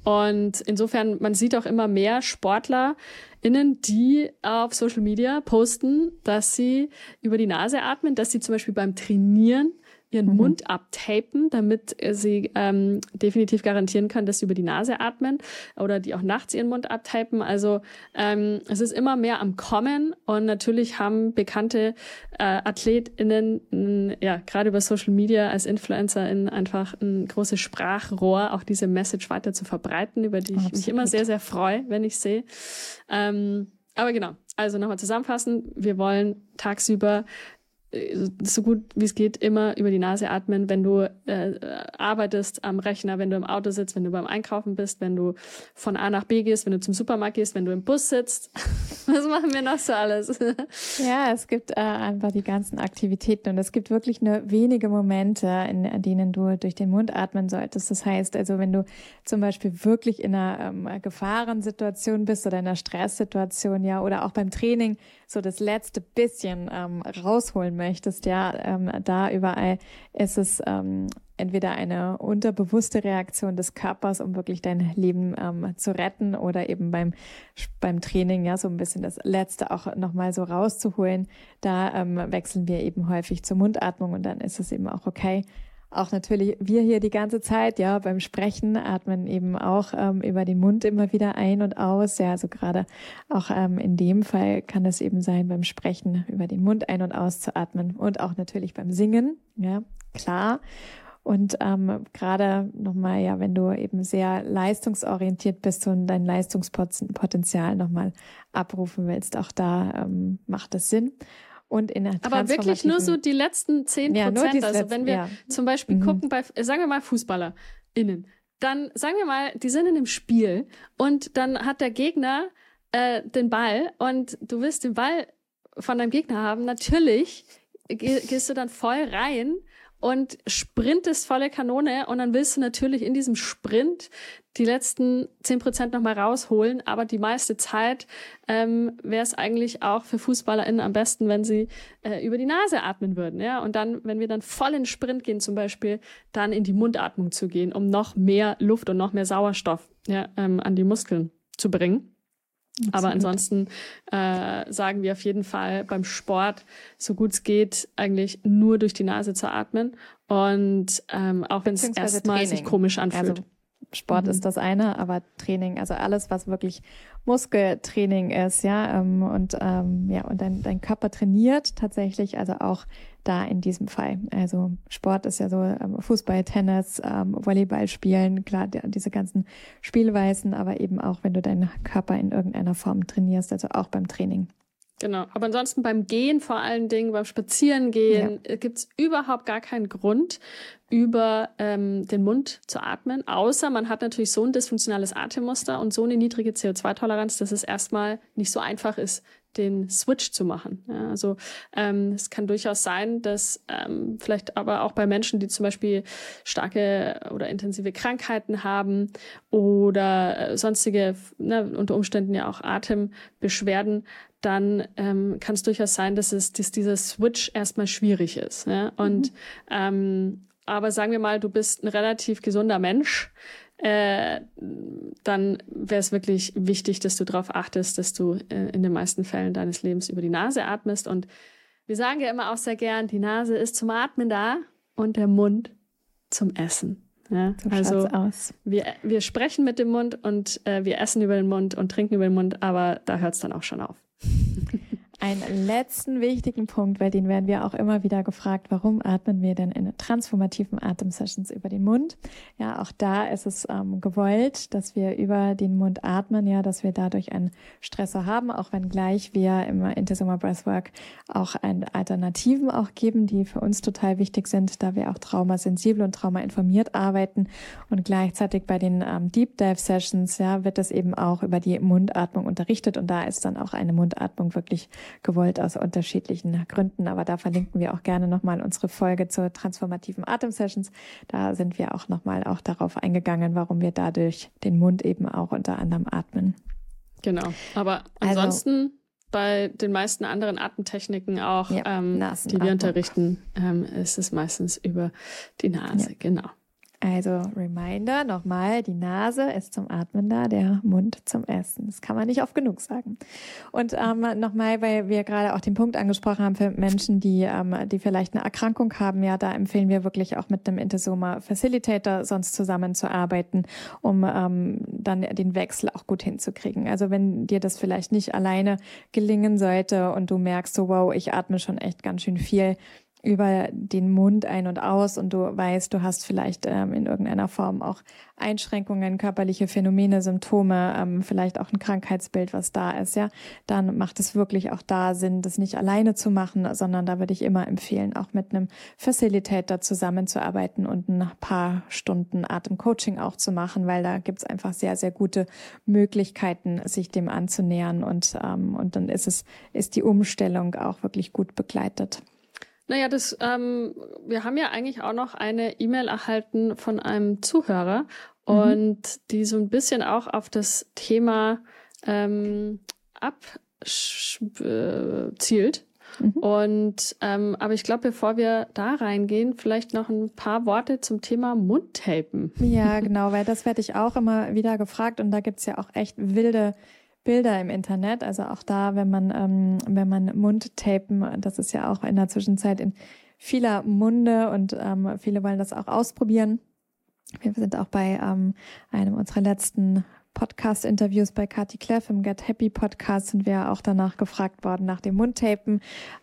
Und insofern, man sieht auch immer mehr SportlerInnen, die auf Social Media posten, dass sie über die Nase atmen, dass sie zum Beispiel beim Trainieren ihren mhm. Mund abtapen, damit sie ähm, definitiv garantieren können, dass sie über die Nase atmen oder die auch nachts ihren Mund abtapen. Also ähm, es ist immer mehr am Kommen und natürlich haben bekannte äh, AthletInnen ja gerade über Social Media als InfluencerInnen einfach ein großes Sprachrohr, auch diese Message weiter zu verbreiten, über die ich Absolut. mich immer sehr, sehr freue, wenn ich sehe. Ähm, aber genau, also nochmal zusammenfassen, wir wollen tagsüber so gut wie es geht immer über die Nase atmen, wenn du äh, arbeitest am Rechner, wenn du im Auto sitzt, wenn du beim Einkaufen bist, wenn du von A nach B gehst, wenn du zum Supermarkt gehst, wenn du im Bus sitzt. *laughs* Was machen wir noch so alles? ja, es gibt äh, einfach die ganzen Aktivitäten und es gibt wirklich nur wenige Momente, in, in denen du durch den Mund atmen solltest. Das heißt also, wenn du zum Beispiel wirklich in einer ähm, Gefahrensituation bist oder in einer Stresssituation, ja, oder auch beim Training so das letzte bisschen ähm, rausholen möchtest, ja, ähm, da überall ist es ähm, entweder eine unterbewusste Reaktion des Körpers, um wirklich dein Leben ähm, zu retten, oder eben beim beim Training ja so ein bisschen das Letzte auch nochmal so rauszuholen. Da ähm, wechseln wir eben häufig zur Mundatmung und dann ist es eben auch okay, auch natürlich wir hier die ganze Zeit, ja, beim Sprechen atmen eben auch ähm, über den Mund immer wieder ein und aus. Ja, also gerade auch ähm, in dem Fall kann es eben sein, beim Sprechen über den Mund ein und aus zu atmen und auch natürlich beim Singen, ja, klar. Und ähm, gerade nochmal, ja, wenn du eben sehr leistungsorientiert bist und dein Leistungspotenzial nochmal abrufen willst, auch da ähm, macht es Sinn. Und in der Aber wirklich nur so die letzten zehn Prozent. Ja, also wenn wir ja. zum Beispiel mhm. gucken bei, sagen wir mal FußballerInnen, dann sagen wir mal, die sind in einem Spiel und dann hat der Gegner äh, den Ball und du willst den Ball von deinem Gegner haben. Natürlich gehst du dann voll rein und sprintest volle Kanone und dann willst du natürlich in diesem Sprint die letzten zehn Prozent nochmal rausholen, aber die meiste Zeit ähm, wäre es eigentlich auch für FußballerInnen am besten, wenn sie äh, über die Nase atmen würden, ja. Und dann, wenn wir dann voll in Sprint gehen, zum Beispiel, dann in die Mundatmung zu gehen, um noch mehr Luft und noch mehr Sauerstoff ja, ähm, an die Muskeln zu bringen. Absolut. Aber ansonsten äh, sagen wir auf jeden Fall beim Sport, so gut es geht, eigentlich nur durch die Nase zu atmen. Und ähm, auch wenn es erstmal sich komisch anfühlt. Also Sport mhm. ist das eine, aber Training, also alles, was wirklich Muskeltraining ist, ja, ähm, und ähm, ja, und dein, dein Körper trainiert tatsächlich, also auch da in diesem Fall. Also Sport ist ja so ähm, Fußball, Tennis, ähm, Volleyball spielen, klar, diese ganzen Spielweisen, aber eben auch, wenn du deinen Körper in irgendeiner Form trainierst, also auch beim Training. Genau, aber ansonsten beim Gehen vor allen Dingen, beim Spazierengehen ja. gibt's überhaupt gar keinen Grund, über ähm, den Mund zu atmen, außer man hat natürlich so ein dysfunktionales Atemmuster und so eine niedrige CO2-Toleranz, dass es erstmal nicht so einfach ist, den Switch zu machen. Ja, also ähm, es kann durchaus sein, dass ähm, vielleicht aber auch bei Menschen, die zum Beispiel starke oder intensive Krankheiten haben oder äh, sonstige, ne, unter Umständen ja auch Atembeschwerden, dann ähm, kann es durchaus sein, dass es dass dieser Switch erstmal schwierig ist. Ja? Und mhm. ähm, aber sagen wir mal, du bist ein relativ gesunder Mensch, äh, dann wäre es wirklich wichtig, dass du darauf achtest, dass du äh, in den meisten Fällen deines Lebens über die Nase atmest. Und wir sagen ja immer auch sehr gern, die Nase ist zum Atmen da und der Mund zum Essen. Ja, so also Wir, wir sprechen mit dem Mund und äh, wir essen über den Mund und trinken über den Mund, aber da hört es dann auch schon auf. *laughs* einen letzten wichtigen Punkt, weil den werden wir auch immer wieder gefragt, warum atmen wir denn in transformativen Atemsessions über den Mund? Ja, auch da ist es ähm, gewollt, dass wir über den Mund atmen, ja, dass wir dadurch einen Stressor haben, auch wenn gleich wir im Intersoma Breathwork auch einen Alternativen auch geben, die für uns total wichtig sind, da wir auch traumasensibel und traumainformiert arbeiten und gleichzeitig bei den ähm, Deep Dive Sessions, ja, wird es eben auch über die Mundatmung unterrichtet und da ist dann auch eine Mundatmung wirklich gewollt aus unterschiedlichen Gründen. Aber da verlinken wir auch gerne nochmal unsere Folge zur transformativen Atemsessions. Da sind wir auch nochmal auch darauf eingegangen, warum wir dadurch den Mund eben auch unter anderem atmen. Genau. Aber also ansonsten also, bei den meisten anderen Atemtechniken auch, ja, ähm, die wir unterrichten, ähm, ist es meistens über die Nase. Ja. Genau. Also Reminder nochmal, die Nase ist zum Atmen da, der Mund zum Essen. Das kann man nicht oft genug sagen. Und ähm, nochmal, weil wir gerade auch den Punkt angesprochen haben für Menschen, die, ähm, die vielleicht eine Erkrankung haben, ja, da empfehlen wir wirklich auch mit einem Intesoma Facilitator sonst zusammenzuarbeiten, um ähm, dann den Wechsel auch gut hinzukriegen. Also wenn dir das vielleicht nicht alleine gelingen sollte und du merkst so, wow, ich atme schon echt ganz schön viel, über den Mund ein und aus und du weißt, du hast vielleicht ähm, in irgendeiner Form auch Einschränkungen, körperliche Phänomene, Symptome, ähm, vielleicht auch ein Krankheitsbild, was da ist, ja, dann macht es wirklich auch da Sinn, das nicht alleine zu machen, sondern da würde ich immer empfehlen, auch mit einem Facilitator zusammenzuarbeiten und ein paar Stunden Atemcoaching auch zu machen, weil da gibt's einfach sehr, sehr gute Möglichkeiten, sich dem anzunähern und, ähm, und dann ist es, ist die Umstellung auch wirklich gut begleitet. Naja, das, ähm, wir haben ja eigentlich auch noch eine E-Mail erhalten von einem Zuhörer mhm. und die so ein bisschen auch auf das Thema ähm, abzielt. Mhm. Und ähm, aber ich glaube, bevor wir da reingehen, vielleicht noch ein paar Worte zum Thema Mundtapen. Ja, genau, weil das werde ich auch immer wieder gefragt und da gibt's ja auch echt wilde Bilder im Internet. Also auch da, wenn man, ähm, wenn man Mundtapen, das ist ja auch in der Zwischenzeit in vieler Munde und ähm, viele wollen das auch ausprobieren. Wir sind auch bei ähm, einem unserer letzten Podcast-Interviews bei Kati Kleff im Get Happy Podcast sind wir auch danach gefragt worden nach dem Mundtapen,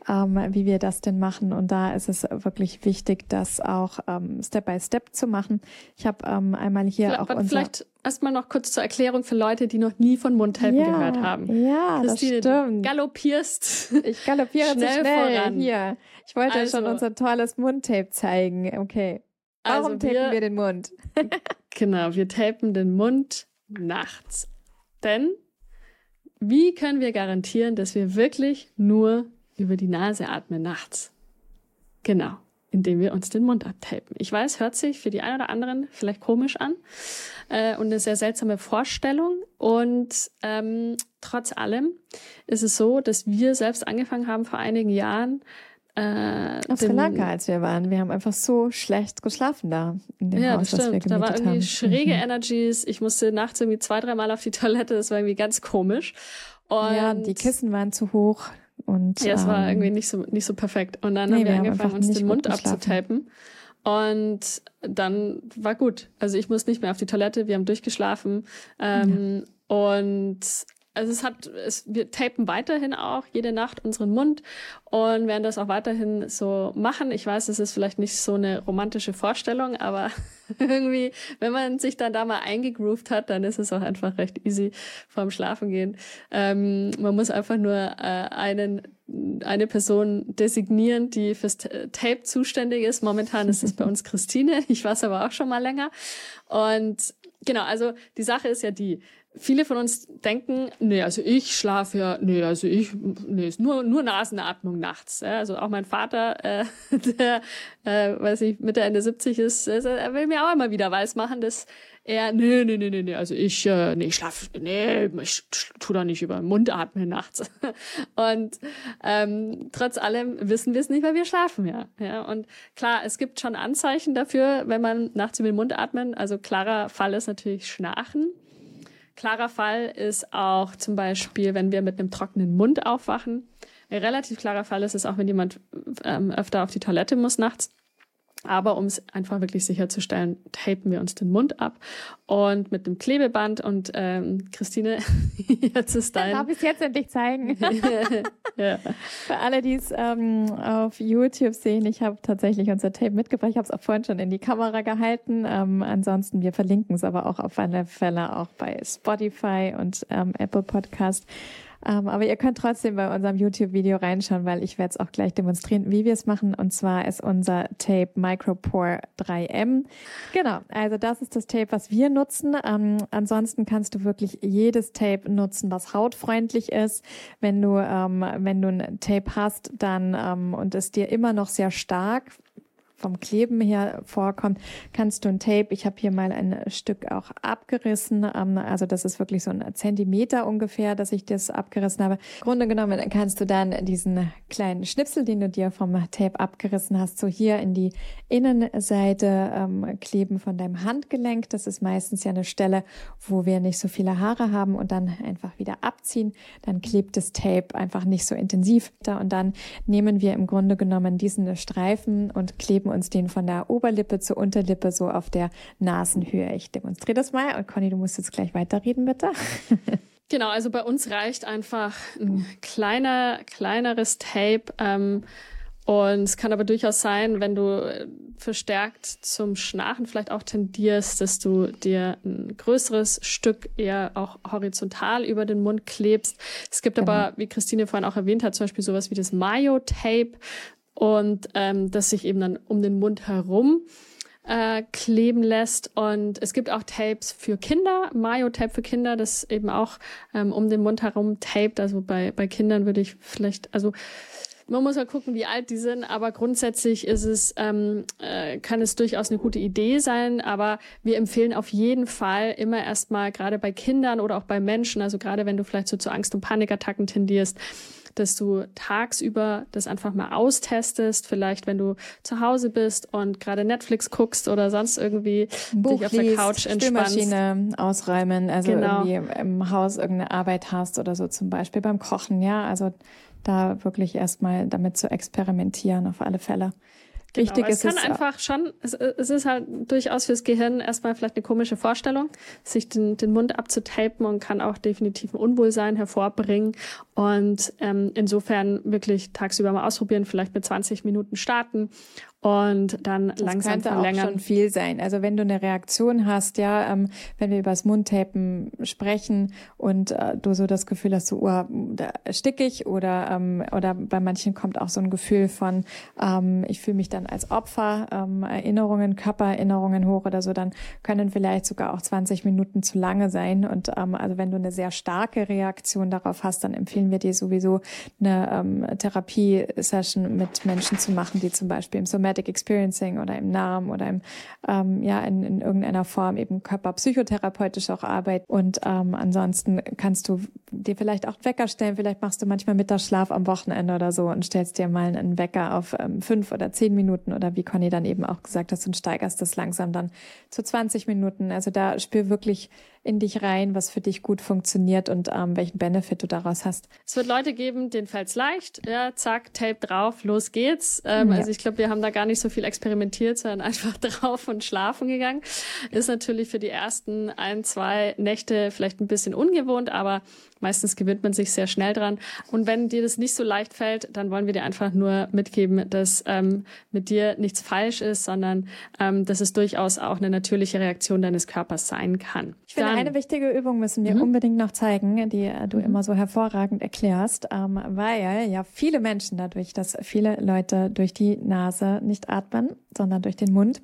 ähm, wie wir das denn machen. Und da ist es wirklich wichtig, das auch ähm, Step by Step zu machen. Ich habe ähm, einmal hier vielleicht, auch unser vielleicht erstmal noch kurz zur Erklärung für Leute, die noch nie von Mundtapen ja, gehört haben. Ja, das stimmt. Galoppierst. *laughs* Ich galoppiere schnell, schnell voran. Hier, ich wollte also, schon unser tolles Mundtape zeigen. Okay. Warum also tapen wir, wir den Mund? genau, wir tapen den Mund nachts. Denn wie können wir garantieren, dass wir wirklich nur über die Nase atmen nachts? Genau, indem wir uns den Mund abtapen. Ich weiß, hört sich für die einen oder anderen vielleicht komisch an äh, und eine sehr seltsame Vorstellung. Und ähm, trotz allem ist es so, dass wir selbst angefangen haben vor einigen Jahren, äh, Auf Sri Lanka, als wir waren. Wir haben einfach so schlecht geschlafen da in dem ja, Haus, das stimmt. da war irgendwie haben. schräge mhm. Energies. Ich musste nachts irgendwie zwei, dreimal auf die Toilette. Das war irgendwie ganz komisch. Und ja, die Kissen waren zu hoch. Und, ja, es ähm, war irgendwie nicht so, nicht so perfekt. Und dann nee, haben wir, wir angefangen, uns den Mund abzutapen. Und dann war gut. Also ich muss nicht mehr auf die Toilette, wir haben durchgeschlafen. Ähm, ja. Und also es hat, es, wir tapen weiterhin auch jede Nacht unseren Mund und werden das auch weiterhin so machen. Ich weiß, es ist vielleicht nicht so eine romantische Vorstellung, aber *laughs* irgendwie, wenn man sich dann da mal eingegroovt hat, dann ist es auch einfach recht easy vorm Schlafen gehen. Ähm, man muss einfach nur äh, einen eine Person designieren, die fürs Tape zuständig ist. Momentan ist es bei uns *laughs* Christine. Ich war es aber auch schon mal länger. Und genau, also die Sache ist ja die, viele von uns denken, nee, also ich schlafe ja, nee, also ich, nee, ist nur, nur Nasenatmung nachts. Ja, also auch mein Vater, äh, *laughs* der, äh, weiß ich, Mitte, Ende 70 ist, äh, er will mir auch immer wieder weismachen, dass er, nee, nee, nee, nee, nee, also ich, äh, nee, ich schlaf, nee, ich tu da nicht über den Mund atmen nachts. *laughs* Und ähm, trotz allem wissen wir es nicht, weil wir schlafen ja. ja. Und klar, es gibt schon Anzeichen dafür, wenn man nachts über den Mund atmen. Also klarer Fall ist natürlich Schnarchen. Klarer Fall ist auch zum Beispiel, wenn wir mit einem trockenen Mund aufwachen. Ein relativ klarer Fall ist es auch, wenn jemand ähm, öfter auf die Toilette muss nachts. Aber um es einfach wirklich sicherzustellen, tapen wir uns den Mund ab und mit dem Klebeband. Und ähm, Christine, *laughs* jetzt ist dein. Darf ich es jetzt endlich zeigen? *laughs* ja. Für alle, die es ähm, auf YouTube sehen, ich habe tatsächlich unser Tape mitgebracht. Ich habe es auch vorhin schon in die Kamera gehalten. Ähm, ansonsten, wir verlinken es aber auch auf alle Fälle auch bei Spotify und ähm, Apple Podcast. Ähm, aber ihr könnt trotzdem bei unserem YouTube-Video reinschauen, weil ich werde es auch gleich demonstrieren, wie wir es machen. Und zwar ist unser Tape Micropore 3M. Genau, also das ist das Tape, was wir nutzen. Ähm, ansonsten kannst du wirklich jedes Tape nutzen, was hautfreundlich ist. Wenn du, ähm, wenn du ein Tape hast, dann ähm, und es dir immer noch sehr stark vom Kleben her vorkommt, kannst du ein Tape, ich habe hier mal ein Stück auch abgerissen, ähm, also das ist wirklich so ein Zentimeter ungefähr, dass ich das abgerissen habe. Im Grunde genommen kannst du dann diesen kleinen Schnipsel, den du dir vom Tape abgerissen hast, so hier in die Innenseite ähm, kleben von deinem Handgelenk. Das ist meistens ja eine Stelle, wo wir nicht so viele Haare haben und dann einfach wieder abziehen. Dann klebt das Tape einfach nicht so intensiv da und dann nehmen wir im Grunde genommen diesen Streifen und kleben uns den von der Oberlippe zur Unterlippe so auf der Nasenhöhe. Ich demonstriere das mal und Conny, du musst jetzt gleich weiterreden, bitte. *laughs* Genau, also bei uns reicht einfach ein kleiner, kleineres Tape. Ähm, Und es kann aber durchaus sein, wenn du äh, verstärkt zum Schnarchen vielleicht auch tendierst, dass du dir ein größeres Stück eher auch horizontal über den Mund klebst. Es gibt genau. aber, wie Christine vorhin auch erwähnt hat, zum Beispiel sowas wie das Mayo-Tape und ähm, das sich eben dann um den Mund herum äh, kleben lässt. Und es gibt auch Tapes für Kinder, Mayo-Tape für Kinder, das eben auch ähm, um den Mund herum taped. Also bei, bei Kindern würde ich vielleicht, also man muss ja gucken, wie alt die sind, aber grundsätzlich ist es, ähm, äh, kann es durchaus eine gute Idee sein, aber wir empfehlen auf jeden Fall immer erstmal, gerade bei Kindern oder auch bei Menschen, also gerade wenn du vielleicht so zu Angst- und Panikattacken tendierst, dass du tagsüber das einfach mal austestest, vielleicht wenn du zu Hause bist und gerade Netflix guckst oder sonst irgendwie Buch dich auf liest, der Couch entspannst. Spülmaschine ausräumen, also genau. irgendwie im Haus irgendeine Arbeit hast oder so zum Beispiel beim Kochen, ja, also da wirklich erstmal damit zu experimentieren, auf alle Fälle. Genau, Wichtig es ist kann es einfach schon, es, es, ist halt durchaus fürs Gehirn erstmal vielleicht eine komische Vorstellung, sich den, den Mund abzutapen und kann auch definitiv ein Unwohlsein hervorbringen. Und ähm, insofern wirklich tagsüber mal ausprobieren, vielleicht mit 20 Minuten starten und dann das langsam könnte verlängern. auch schon viel sein. Also wenn du eine Reaktion hast, ja, ähm, wenn wir über das Mundtapen sprechen und äh, du so das Gefühl hast, so, oh, da erstick ich oder ähm, oder bei manchen kommt auch so ein Gefühl von, ähm, ich fühle mich dann als Opfer, ähm, Erinnerungen, Körpererinnerungen hoch oder so, dann können vielleicht sogar auch 20 Minuten zu lange sein. Und ähm, also wenn du eine sehr starke Reaktion darauf hast, dann empfehlen wir dir sowieso eine ähm, Therapie-Session mit Menschen zu machen, die zum Beispiel im Somatic Somatic Experiencing oder im Namen oder im, ähm, ja, in, in irgendeiner Form eben körperpsychotherapeutisch auch arbeiten. Und ähm, ansonsten kannst du dir vielleicht auch Wecker stellen. Vielleicht machst du manchmal Mittagsschlaf am Wochenende oder so und stellst dir mal einen Wecker auf ähm, fünf oder zehn Minuten oder wie Conny dann eben auch gesagt hat und steigerst das langsam dann zu 20 Minuten. Also da spür wirklich in dich rein, was für dich gut funktioniert und ähm, welchen Benefit du daraus hast. Es wird Leute geben, denen fällt's leicht. Ja, zack, Tape drauf, los geht's. Ähm, ja. Also ich glaube, wir haben da gar nicht so viel experimentiert, sondern *laughs* einfach drauf und schlafen gegangen. Ist natürlich für die ersten ein, zwei Nächte vielleicht ein bisschen ungewohnt, aber Meistens gewöhnt man sich sehr schnell dran. Und wenn dir das nicht so leicht fällt, dann wollen wir dir einfach nur mitgeben, dass ähm, mit dir nichts falsch ist, sondern ähm, dass es durchaus auch eine natürliche Reaktion deines Körpers sein kann. Ich finde, dann, eine wichtige Übung müssen wir mhm. unbedingt noch zeigen, die äh, du mhm. immer so hervorragend erklärst, ähm, weil ja viele Menschen dadurch, dass viele Leute durch die Nase nicht atmen, sondern durch den Mund,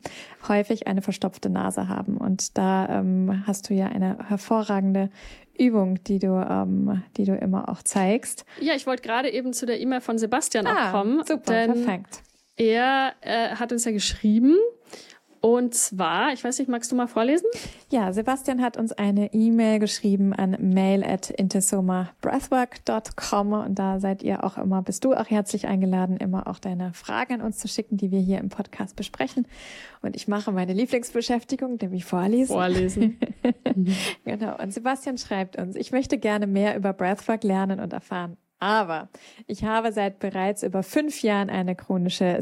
häufig eine verstopfte Nase haben. Und da ähm, hast du ja eine hervorragende Übung, die du, ähm, die du immer auch zeigst. Ja, ich wollte gerade eben zu der E-Mail von Sebastian ah, auch kommen. Super, perfekt. Er äh, hat uns ja geschrieben, und zwar, ich weiß nicht, magst du mal vorlesen? Ja, Sebastian hat uns eine E-Mail geschrieben an mail at intesomabreathwork.com und da seid ihr auch immer, bist du auch herzlich eingeladen, immer auch deine Fragen an uns zu schicken, die wir hier im Podcast besprechen. Und ich mache meine Lieblingsbeschäftigung, nämlich vorlesen. Vorlesen. *laughs* genau. Und Sebastian schreibt uns, ich möchte gerne mehr über Breathwork lernen und erfahren. Aber ich habe seit bereits über fünf Jahren eine chronische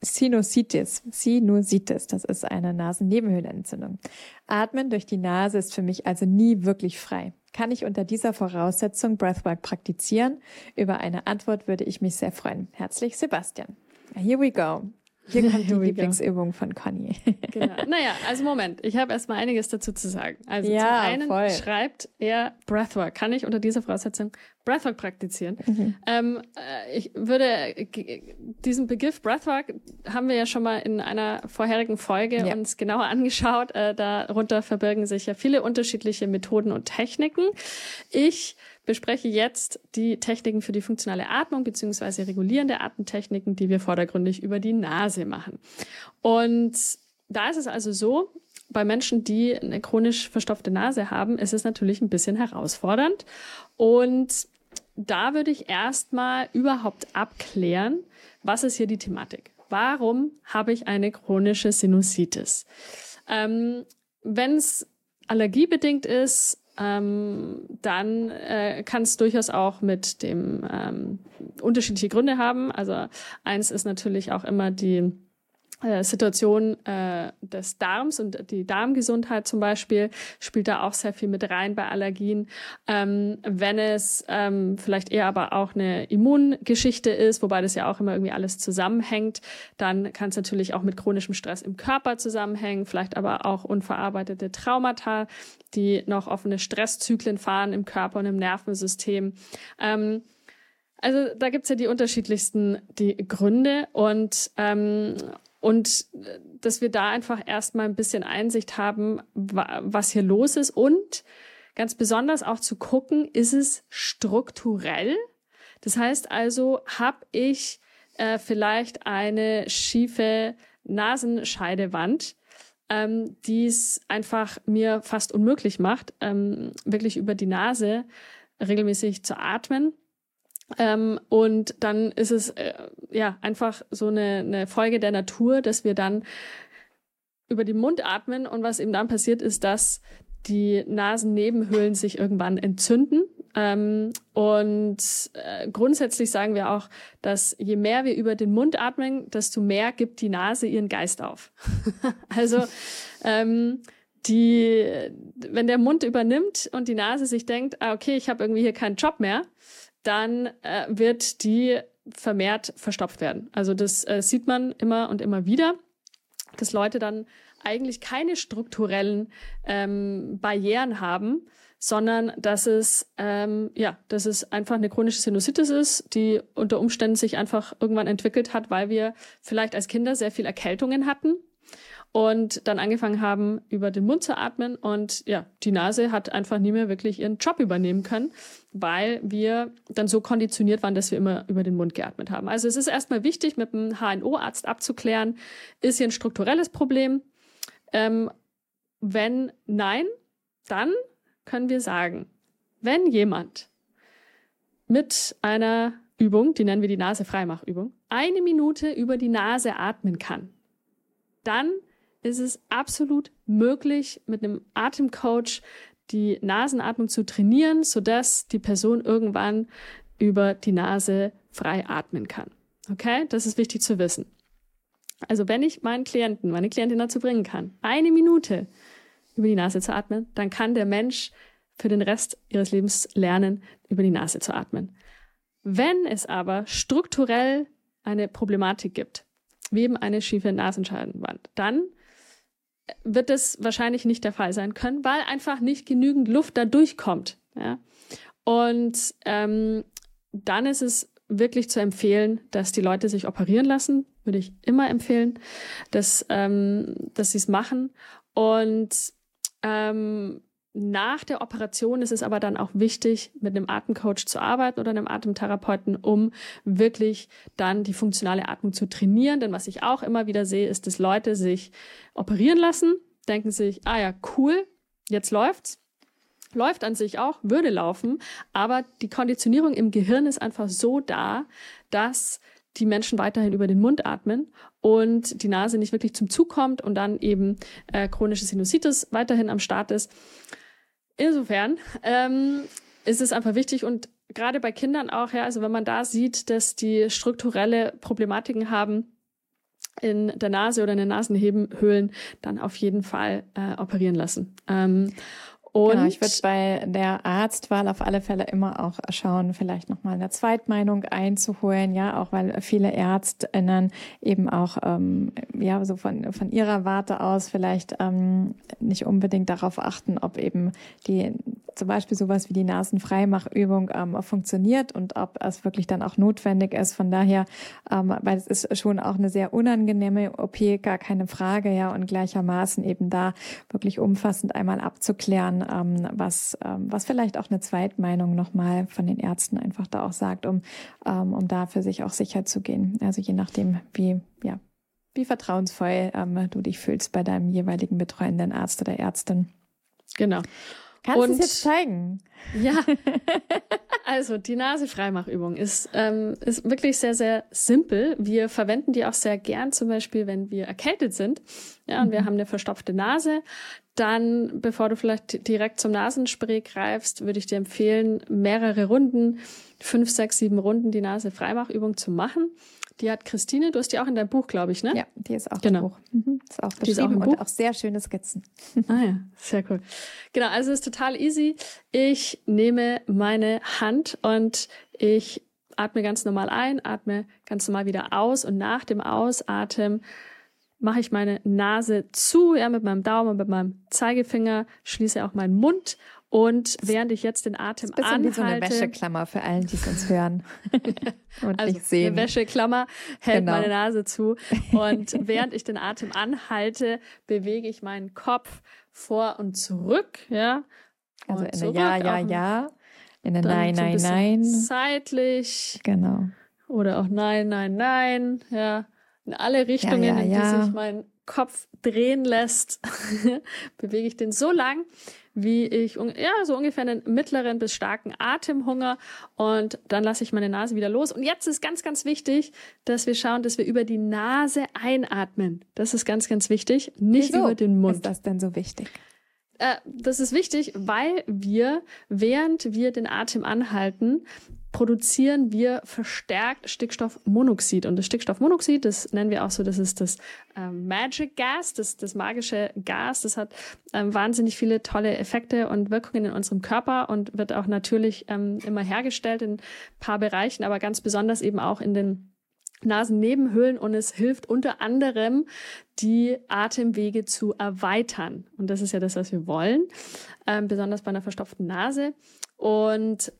Sinusitis. Sinusitis, das ist eine Nasennebenhöhlenentzündung. Atmen durch die Nase ist für mich also nie wirklich frei. Kann ich unter dieser Voraussetzung Breathwork praktizieren? Über eine Antwort würde ich mich sehr freuen. Herzlich, Sebastian. Here we go. Hier kommt die *laughs* Lieblingsübung von Conny. *laughs* genau. Naja, also Moment, ich habe erstmal einiges dazu zu sagen. Also ja, zum einen voll. schreibt er Breathwork. Kann ich unter dieser Voraussetzung Breathwork praktizieren? Mhm. Ähm, äh, ich würde diesen Begriff Breathwork haben wir ja schon mal in einer vorherigen Folge ja. uns genauer angeschaut. Äh, darunter verbirgen sich ja viele unterschiedliche Methoden und Techniken. Ich bespreche jetzt die Techniken für die funktionale Atmung beziehungsweise regulierende Atemtechniken, die wir vordergründig über die Nase machen. Und da ist es also so, bei Menschen, die eine chronisch verstopfte Nase haben, ist es natürlich ein bisschen herausfordernd. Und da würde ich erstmal überhaupt abklären, was ist hier die Thematik? Warum habe ich eine chronische Sinusitis? Ähm, Wenn es allergiebedingt ist, ähm, dann äh, kann es durchaus auch mit dem ähm, unterschiedliche Gründe haben. Also eins ist natürlich auch immer die Situation äh, des Darms und die Darmgesundheit zum Beispiel spielt da auch sehr viel mit rein bei Allergien. Ähm, wenn es ähm, vielleicht eher aber auch eine Immungeschichte ist, wobei das ja auch immer irgendwie alles zusammenhängt, dann kann es natürlich auch mit chronischem Stress im Körper zusammenhängen, vielleicht aber auch unverarbeitete Traumata, die noch offene Stresszyklen fahren im Körper und im Nervensystem. Ähm, also da gibt's ja die unterschiedlichsten die Gründe und ähm, und äh, dass wir da einfach erstmal ein bisschen Einsicht haben, was hier los ist und ganz besonders auch zu gucken, ist es strukturell? Das heißt also, habe ich äh, vielleicht eine schiefe Nasenscheidewand, ähm, die es einfach mir fast unmöglich macht, ähm, wirklich über die Nase regelmäßig zu atmen. Ähm, und dann ist es äh, ja einfach so eine, eine Folge der Natur, dass wir dann über den Mund atmen und was eben dann passiert ist, dass die Nasennebenhöhlen sich irgendwann entzünden. Ähm, und äh, grundsätzlich sagen wir auch, dass je mehr wir über den Mund atmen, desto mehr gibt die Nase ihren Geist auf. *laughs* also ähm, die, wenn der Mund übernimmt und die Nase sich denkt, ah, okay, ich habe irgendwie hier keinen Job mehr, dann äh, wird die vermehrt verstopft werden. Also das äh, sieht man immer und immer wieder, dass Leute dann eigentlich keine strukturellen ähm, Barrieren haben, sondern dass es ähm, ja, dass es einfach eine chronische Sinusitis ist, die unter Umständen sich einfach irgendwann entwickelt hat, weil wir vielleicht als Kinder sehr viel Erkältungen hatten und dann angefangen haben, über den Mund zu atmen. Und ja, die Nase hat einfach nie mehr wirklich ihren Job übernehmen können, weil wir dann so konditioniert waren, dass wir immer über den Mund geatmet haben. Also es ist erstmal wichtig, mit dem HNO-Arzt abzuklären, ist hier ein strukturelles Problem? Ähm, wenn nein, dann können wir sagen, wenn jemand mit einer Übung, die nennen wir die Nase-Freimachübung, eine Minute über die Nase atmen kann, dann ist es absolut möglich, mit einem Atemcoach die Nasenatmung zu trainieren, sodass die Person irgendwann über die Nase frei atmen kann. Okay, das ist wichtig zu wissen. Also wenn ich meinen Klienten, meine Klientin dazu bringen kann, eine Minute über die Nase zu atmen, dann kann der Mensch für den Rest ihres Lebens lernen, über die Nase zu atmen. Wenn es aber strukturell eine Problematik gibt, wie eben eine schiefe Nasenscheidenwand, dann wird es wahrscheinlich nicht der Fall sein können, weil einfach nicht genügend Luft da durchkommt. Ja? Und ähm, dann ist es wirklich zu empfehlen, dass die Leute sich operieren lassen, würde ich immer empfehlen, dass, ähm, dass sie es machen. Und ähm, nach der Operation ist es aber dann auch wichtig, mit einem Atemcoach zu arbeiten oder einem Atemtherapeuten, um wirklich dann die funktionale Atmung zu trainieren. Denn was ich auch immer wieder sehe, ist, dass Leute sich operieren lassen, denken sich, ah ja, cool, jetzt läuft's. Läuft an sich auch, würde laufen, aber die Konditionierung im Gehirn ist einfach so da, dass die Menschen weiterhin über den Mund atmen und die Nase nicht wirklich zum Zug kommt und dann eben äh, chronische Sinusitis weiterhin am Start ist. Insofern ähm, ist es einfach wichtig und gerade bei Kindern auch, ja, also wenn man da sieht, dass die strukturelle Problematiken haben in der Nase oder in den Nasenhebenhöhlen, dann auf jeden Fall äh, operieren lassen. Ähm, und genau, ich würde bei der Arztwahl auf alle Fälle immer auch schauen, vielleicht nochmal eine Zweitmeinung einzuholen, ja, auch weil viele ÄrztInnen eben auch, ähm, ja, so von, von ihrer Warte aus vielleicht ähm, nicht unbedingt darauf achten, ob eben die zum Beispiel sowas wie die Nasenfreimachübung ähm, funktioniert und ob es wirklich dann auch notwendig ist. Von daher, ähm, weil es ist schon auch eine sehr unangenehme OP, gar keine Frage, ja, und gleichermaßen eben da wirklich umfassend einmal abzuklären, ähm, was, ähm, was vielleicht auch eine Zweitmeinung nochmal von den Ärzten einfach da auch sagt, um, ähm, um da für sich auch sicher zu gehen. Also je nachdem, wie, ja, wie vertrauensvoll ähm, du dich fühlst bei deinem jeweiligen betreuenden Arzt oder Ärztin. Genau. Kannst du es jetzt zeigen? Ja. *laughs* Also die Nasefreimachübung ist, ähm, ist wirklich sehr, sehr simpel. Wir verwenden die auch sehr gern, zum Beispiel, wenn wir erkältet sind. Ja, und mhm. wir haben eine verstopfte Nase dann, bevor du vielleicht direkt zum Nasenspray greifst, würde ich dir empfehlen, mehrere Runden, fünf, sechs, sieben Runden die Nase Freimachübung zu machen. Die hat Christine, du hast die auch in deinem Buch, glaube ich, ne? Ja, die ist auch genau. im Buch. Mhm. Ist auch beschrieben ist auch im Buch. und auch sehr schöne Skizzen. *laughs* Ah ja, sehr cool. Genau, also es ist total easy. Ich nehme meine Hand und ich atme ganz normal ein, atme ganz normal wieder aus und nach dem Ausatmen mache ich meine Nase zu, ja, mit meinem Daumen und mit meinem Zeigefinger, schließe auch meinen Mund und während ich jetzt den Atem das ist anhalte, wie so eine Wäscheklammer für allen, die es uns hören *laughs* und also nicht sehen. Eine Wäscheklammer hält genau. meine Nase zu *laughs* und während ich den Atem anhalte, bewege ich meinen Kopf vor und zurück, ja. Also in zurück, Ja, ja, ja, in der Nein, Nein, Nein. Seitlich. Genau. Oder auch Nein, Nein, Nein, ja in alle Richtungen, ja, ja, in die sich mein Kopf drehen lässt, *laughs* bewege ich den so lang, wie ich ja so ungefähr einen mittleren bis starken Atemhunger und dann lasse ich meine Nase wieder los. Und jetzt ist ganz, ganz wichtig, dass wir schauen, dass wir über die Nase einatmen. Das ist ganz, ganz wichtig, nicht Wieso über den Mund. Ist das denn so wichtig? Äh, das ist wichtig, weil wir, während wir den Atem anhalten, produzieren wir verstärkt Stickstoffmonoxid. Und das Stickstoffmonoxid, das nennen wir auch so, das ist das ähm, Magic Gas, das, das magische Gas. Das hat ähm, wahnsinnig viele tolle Effekte und Wirkungen in unserem Körper und wird auch natürlich ähm, immer hergestellt in ein paar Bereichen, aber ganz besonders eben auch in den Nasennebenhöhlen und es hilft unter anderem, die Atemwege zu erweitern. Und das ist ja das, was wir wollen, ähm, besonders bei einer verstopften Nase. Und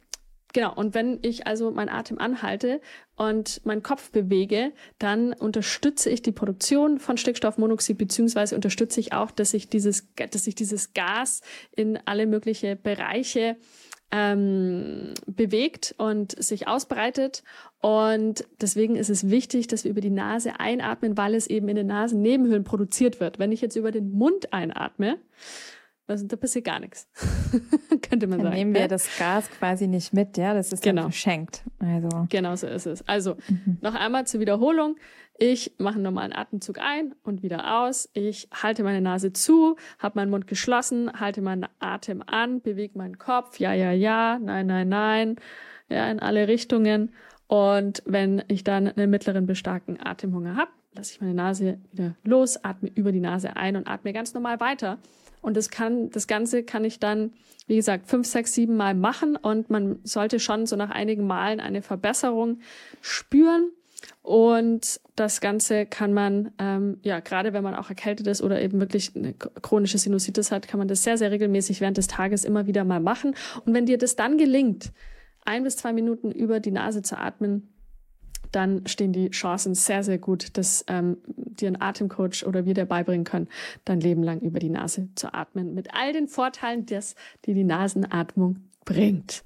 Genau, und wenn ich also meinen Atem anhalte und meinen Kopf bewege, dann unterstütze ich die Produktion von Stickstoffmonoxid, beziehungsweise unterstütze ich auch, dass sich dieses, dass sich dieses Gas in alle möglichen Bereiche ähm, bewegt und sich ausbreitet. Und deswegen ist es wichtig, dass wir über die Nase einatmen, weil es eben in den Nasennebenhöhlen produziert wird. Wenn ich jetzt über den Mund einatme, also da passiert gar nichts. *laughs* Könnte man dann sagen. Nehmen wir ja? das Gas quasi nicht mit, ja, das ist genau. dann verschenkt. Also. Genau so ist es. Also mhm. noch einmal zur Wiederholung. Ich mache einen normalen Atemzug ein und wieder aus. Ich halte meine Nase zu, habe meinen Mund geschlossen, halte meinen Atem an, bewege meinen Kopf, ja, ja, ja, nein, nein, nein, ja, in alle Richtungen. Und wenn ich dann einen mittleren bis starken Atemhunger habe, lasse ich meine Nase wieder los, atme über die Nase ein und atme ganz normal weiter. Und das kann, das Ganze kann ich dann, wie gesagt, fünf, sechs, sieben Mal machen und man sollte schon so nach einigen Malen eine Verbesserung spüren. Und das Ganze kann man, ähm, ja, gerade wenn man auch erkältet ist oder eben wirklich eine chronische Sinusitis hat, kann man das sehr, sehr regelmäßig während des Tages immer wieder mal machen. Und wenn dir das dann gelingt, ein bis zwei Minuten über die Nase zu atmen, dann stehen die Chancen sehr, sehr gut, dass ähm, dir ein Atemcoach oder wir dir beibringen können, dein Leben lang über die Nase zu atmen. Mit all den Vorteilen, die die Nasenatmung bringt.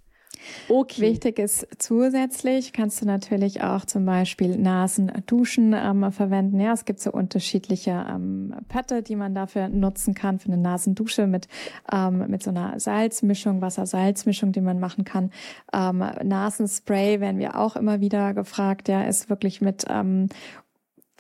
Okay. Wichtig ist zusätzlich, kannst du natürlich auch zum Beispiel Nasenduschen ähm, verwenden. Ja, es gibt so unterschiedliche ähm, Pette, die man dafür nutzen kann für eine Nasendusche mit, ähm, mit so einer Salzmischung, Wasser-Salzmischung, die man machen kann. Ähm, Nasenspray werden wir auch immer wieder gefragt. Der ist wirklich mit ähm,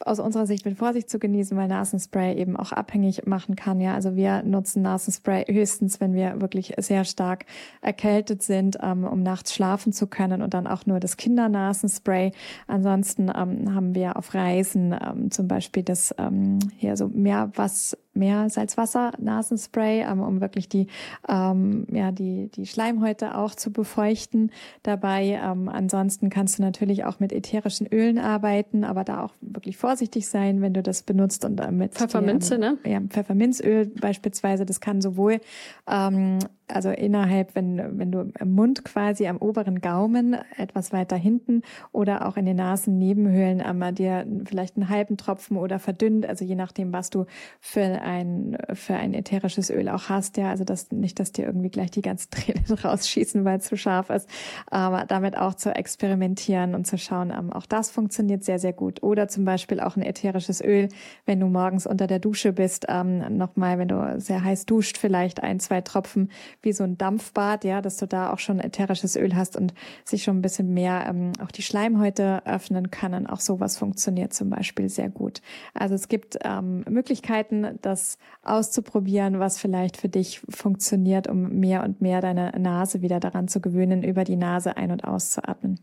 aus unserer Sicht mit Vorsicht zu genießen, weil Nasenspray eben auch abhängig machen kann. Ja, also wir nutzen Nasenspray höchstens, wenn wir wirklich sehr stark erkältet sind, ähm, um nachts schlafen zu können und dann auch nur das Kindernasenspray. Ansonsten ähm, haben wir auf Reisen ähm, zum Beispiel das ähm, hier so mehr was mehr Salzwasser Nasenspray, ähm, um wirklich die ähm, ja die die Schleimhäute auch zu befeuchten. Dabei ähm, ansonsten kannst du natürlich auch mit ätherischen Ölen arbeiten, aber da auch wirklich vorsichtig sein, wenn du das benutzt und damit Pfefferminze, die, ne? Ja, Pfefferminzöl beispielsweise. Das kann sowohl ähm, also innerhalb, wenn, wenn du im Mund quasi am oberen Gaumen etwas weiter hinten oder auch in den Nasennebenhöhlen einmal dir vielleicht einen halben Tropfen oder verdünnt, also je nachdem, was du für ein, für ein ätherisches Öl auch hast, ja, also das, nicht, dass dir irgendwie gleich die ganzen *laughs* Tränen rausschießen, weil es zu scharf ist, aber damit auch zu experimentieren und zu schauen, ähm, auch das funktioniert sehr, sehr gut. Oder zum Beispiel auch ein ätherisches Öl, wenn du morgens unter der Dusche bist, ähm, nochmal, wenn du sehr heiß duscht, vielleicht ein, zwei Tropfen wie so ein Dampfbad, ja, dass du da auch schon ätherisches Öl hast und sich schon ein bisschen mehr ähm, auch die Schleimhäute öffnen können. Auch sowas funktioniert zum Beispiel sehr gut. Also es gibt ähm, Möglichkeiten, das auszuprobieren, was vielleicht für dich funktioniert, um mehr und mehr deine Nase wieder daran zu gewöhnen, über die Nase ein- und auszuatmen.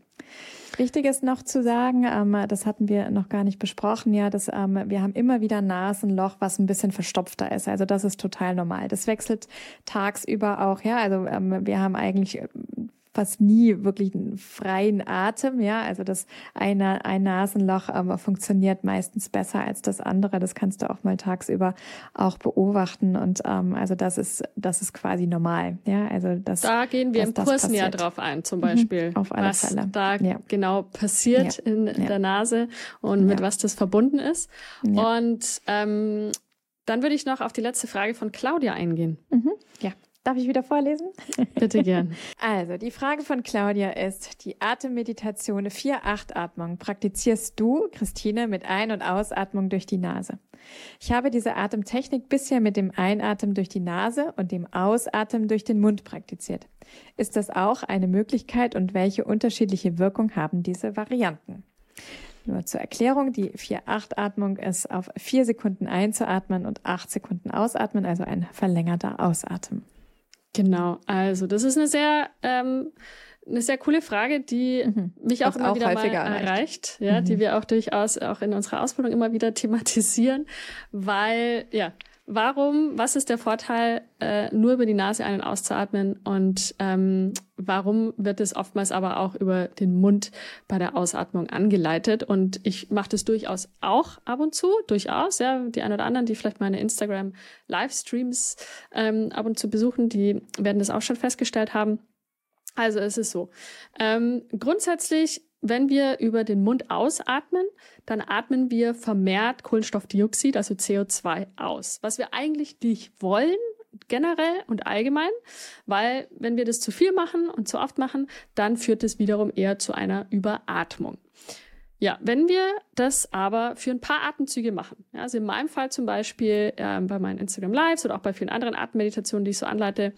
Wichtig ist noch zu sagen, ähm, das hatten wir noch gar nicht besprochen, ja, dass ähm, wir haben immer wieder Nasenloch, was ein bisschen verstopfter ist. Also das ist total normal. Das wechselt tagsüber auch, ja. Also ähm, wir haben eigentlich fast nie wirklich einen freien Atem, ja. Also das eine, ein Nasenloch ähm, funktioniert meistens besser als das andere. Das kannst du auch mal tagsüber auch beobachten. Und ähm, also das ist, das ist quasi normal. Ja, also das. Da gehen wir im Kurs näher drauf ein, zum Beispiel. Mhm, auf alle was Fälle. da ja. genau passiert ja. in ja. der Nase und mit was das verbunden ist. Und ähm, dann würde ich noch auf die letzte Frage von Claudia eingehen. Mhm. Ja. Darf ich wieder vorlesen? *laughs* Bitte gern. Also, die Frage von Claudia ist, die Atemmeditation 4-8-Atmung praktizierst du, Christine, mit Ein- und Ausatmung durch die Nase. Ich habe diese Atemtechnik bisher mit dem Einatmen durch die Nase und dem Ausatmen durch den Mund praktiziert. Ist das auch eine Möglichkeit und welche unterschiedliche Wirkung haben diese Varianten? Nur zur Erklärung, die 4-8-Atmung ist auf vier Sekunden einzuatmen und acht Sekunden ausatmen, also ein verlängerter Ausatmen. Genau, also das ist eine sehr, ähm, eine sehr coole Frage, die mhm. mich auch das immer auch wieder mal erreicht, erreicht ja, mhm. die wir auch durchaus auch in unserer Ausbildung immer wieder thematisieren, weil ja, warum, was ist der Vorteil, äh, nur über die Nase ein- und auszuatmen und ähm, warum wird es oftmals aber auch über den Mund bei der Ausatmung angeleitet? Und ich mache das durchaus auch ab und zu, durchaus, ja, die ein oder anderen, die vielleicht meine Instagram-Livestreams ähm, ab und zu besuchen, die werden das auch schon festgestellt haben. Also es ist so. Ähm, grundsätzlich wenn wir über den Mund ausatmen, dann atmen wir vermehrt Kohlenstoffdioxid, also CO2, aus. Was wir eigentlich nicht wollen, generell und allgemein, weil wenn wir das zu viel machen und zu oft machen, dann führt es wiederum eher zu einer Überatmung. Ja, wenn wir das aber für ein paar Atemzüge machen, ja, also in meinem Fall zum Beispiel äh, bei meinen Instagram Lives oder auch bei vielen anderen Atemmeditationen, die ich so anleite,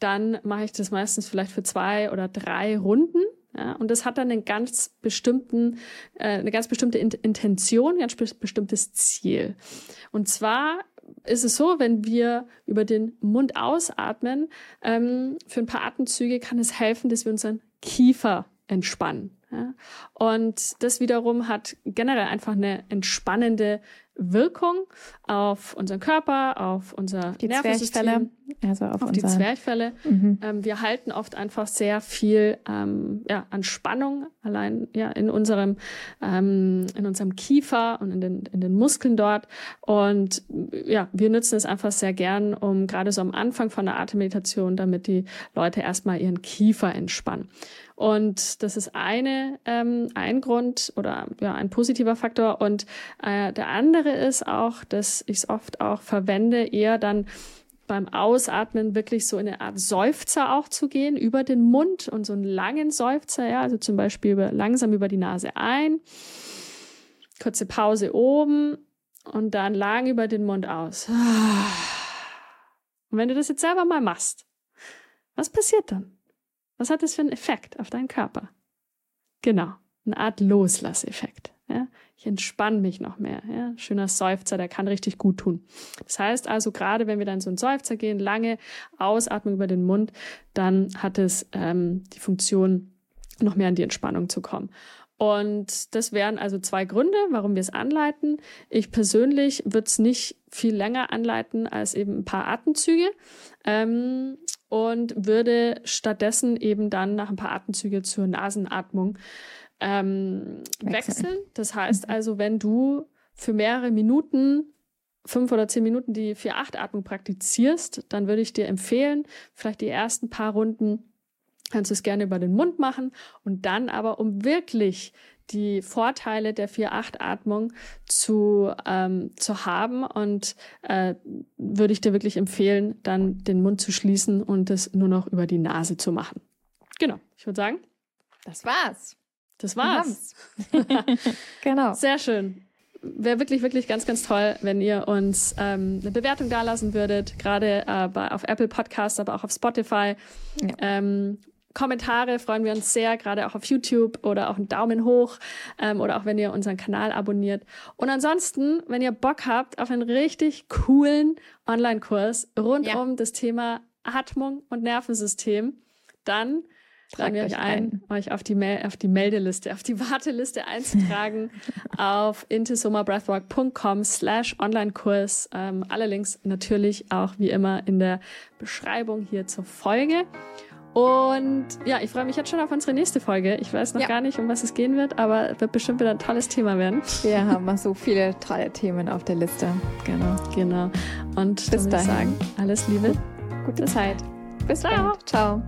dann mache ich das meistens vielleicht für zwei oder drei Runden ja, und das hat dann einen ganz bestimmten, äh, eine ganz bestimmte Intention, ein ganz bestimmtes Ziel. Und zwar ist es so, wenn wir über den Mund ausatmen, ähm, für ein paar Atemzüge kann es helfen, dass wir unseren Kiefer entspannen. Ja? Und das wiederum hat generell einfach eine entspannende Wirkung auf unseren Körper, auf unser die Nervensystem, also auf, auf die Zwerchfälle. Mhm. Ähm, wir halten oft einfach sehr viel ähm, ja, an Spannung allein ja in unserem ähm, in unserem Kiefer und in den in den Muskeln dort und ja wir nutzen es einfach sehr gern, um gerade so am Anfang von der Atemmeditation, damit die Leute erstmal ihren Kiefer entspannen. Und das ist eine, ähm, ein Grund oder ja, ein positiver Faktor. Und äh, der andere ist auch, dass ich es oft auch verwende, eher dann beim Ausatmen wirklich so in eine Art Seufzer auch zu gehen über den Mund und so einen langen Seufzer, ja, also zum Beispiel über, langsam über die Nase ein, kurze Pause oben und dann lang über den Mund aus. Und wenn du das jetzt selber mal machst, was passiert dann? Was hat das für einen Effekt auf deinen Körper? Genau, eine Art Loslasseffekt. Ja? Ich entspanne mich noch mehr. Ja? Schöner Seufzer, der kann richtig gut tun. Das heißt also, gerade wenn wir dann so einen Seufzer gehen, lange Ausatmung über den Mund, dann hat es ähm, die Funktion, noch mehr in die Entspannung zu kommen. Und das wären also zwei Gründe, warum wir es anleiten. Ich persönlich würde es nicht viel länger anleiten als eben ein paar Atemzüge. Ähm, und würde stattdessen eben dann nach ein paar Atemzüge zur Nasenatmung ähm, wechseln. Das heißt mhm. also, wenn du für mehrere Minuten fünf oder zehn Minuten die 4-8-Atmung praktizierst, dann würde ich dir empfehlen, vielleicht die ersten paar Runden kannst du es gerne über den Mund machen und dann aber, um wirklich die Vorteile der 4-8-Atmung zu, ähm, zu haben und äh, würde ich dir wirklich empfehlen, dann den Mund zu schließen und es nur noch über die Nase zu machen. Genau, ich würde sagen, das war's. Das war's. *laughs* genau. Sehr schön. Wäre wirklich, wirklich ganz, ganz toll, wenn ihr uns ähm, eine Bewertung dalassen würdet, gerade äh, bei, auf Apple Podcasts, aber auch auf Spotify. Ja. Ähm, Kommentare freuen wir uns sehr, gerade auch auf YouTube oder auch einen Daumen hoch ähm, oder auch wenn ihr unseren Kanal abonniert. Und ansonsten, wenn ihr Bock habt auf einen richtig coolen Online-Kurs rund ja. um das Thema Atmung und Nervensystem, dann tragen wir euch ein, ein, euch auf die, auf die Meldeliste, auf die *laughs* Warteliste einzutragen *laughs* auf intesomabreathwork.com slash Online-Kurs. Ähm, alle Links natürlich auch wie immer in der Beschreibung hier zur Folge. Und ja, ich freue mich jetzt schon auf unsere nächste Folge. Ich weiß noch ja. gar nicht, um was es gehen wird, aber es wird bestimmt wieder ein tolles Thema werden. Wir *laughs* haben noch so viele tolle Themen auf der Liste. Genau. Genau. Und bis dahin. sagen, alles Liebe. Gute Zeit. Bis. Dann. Ciao.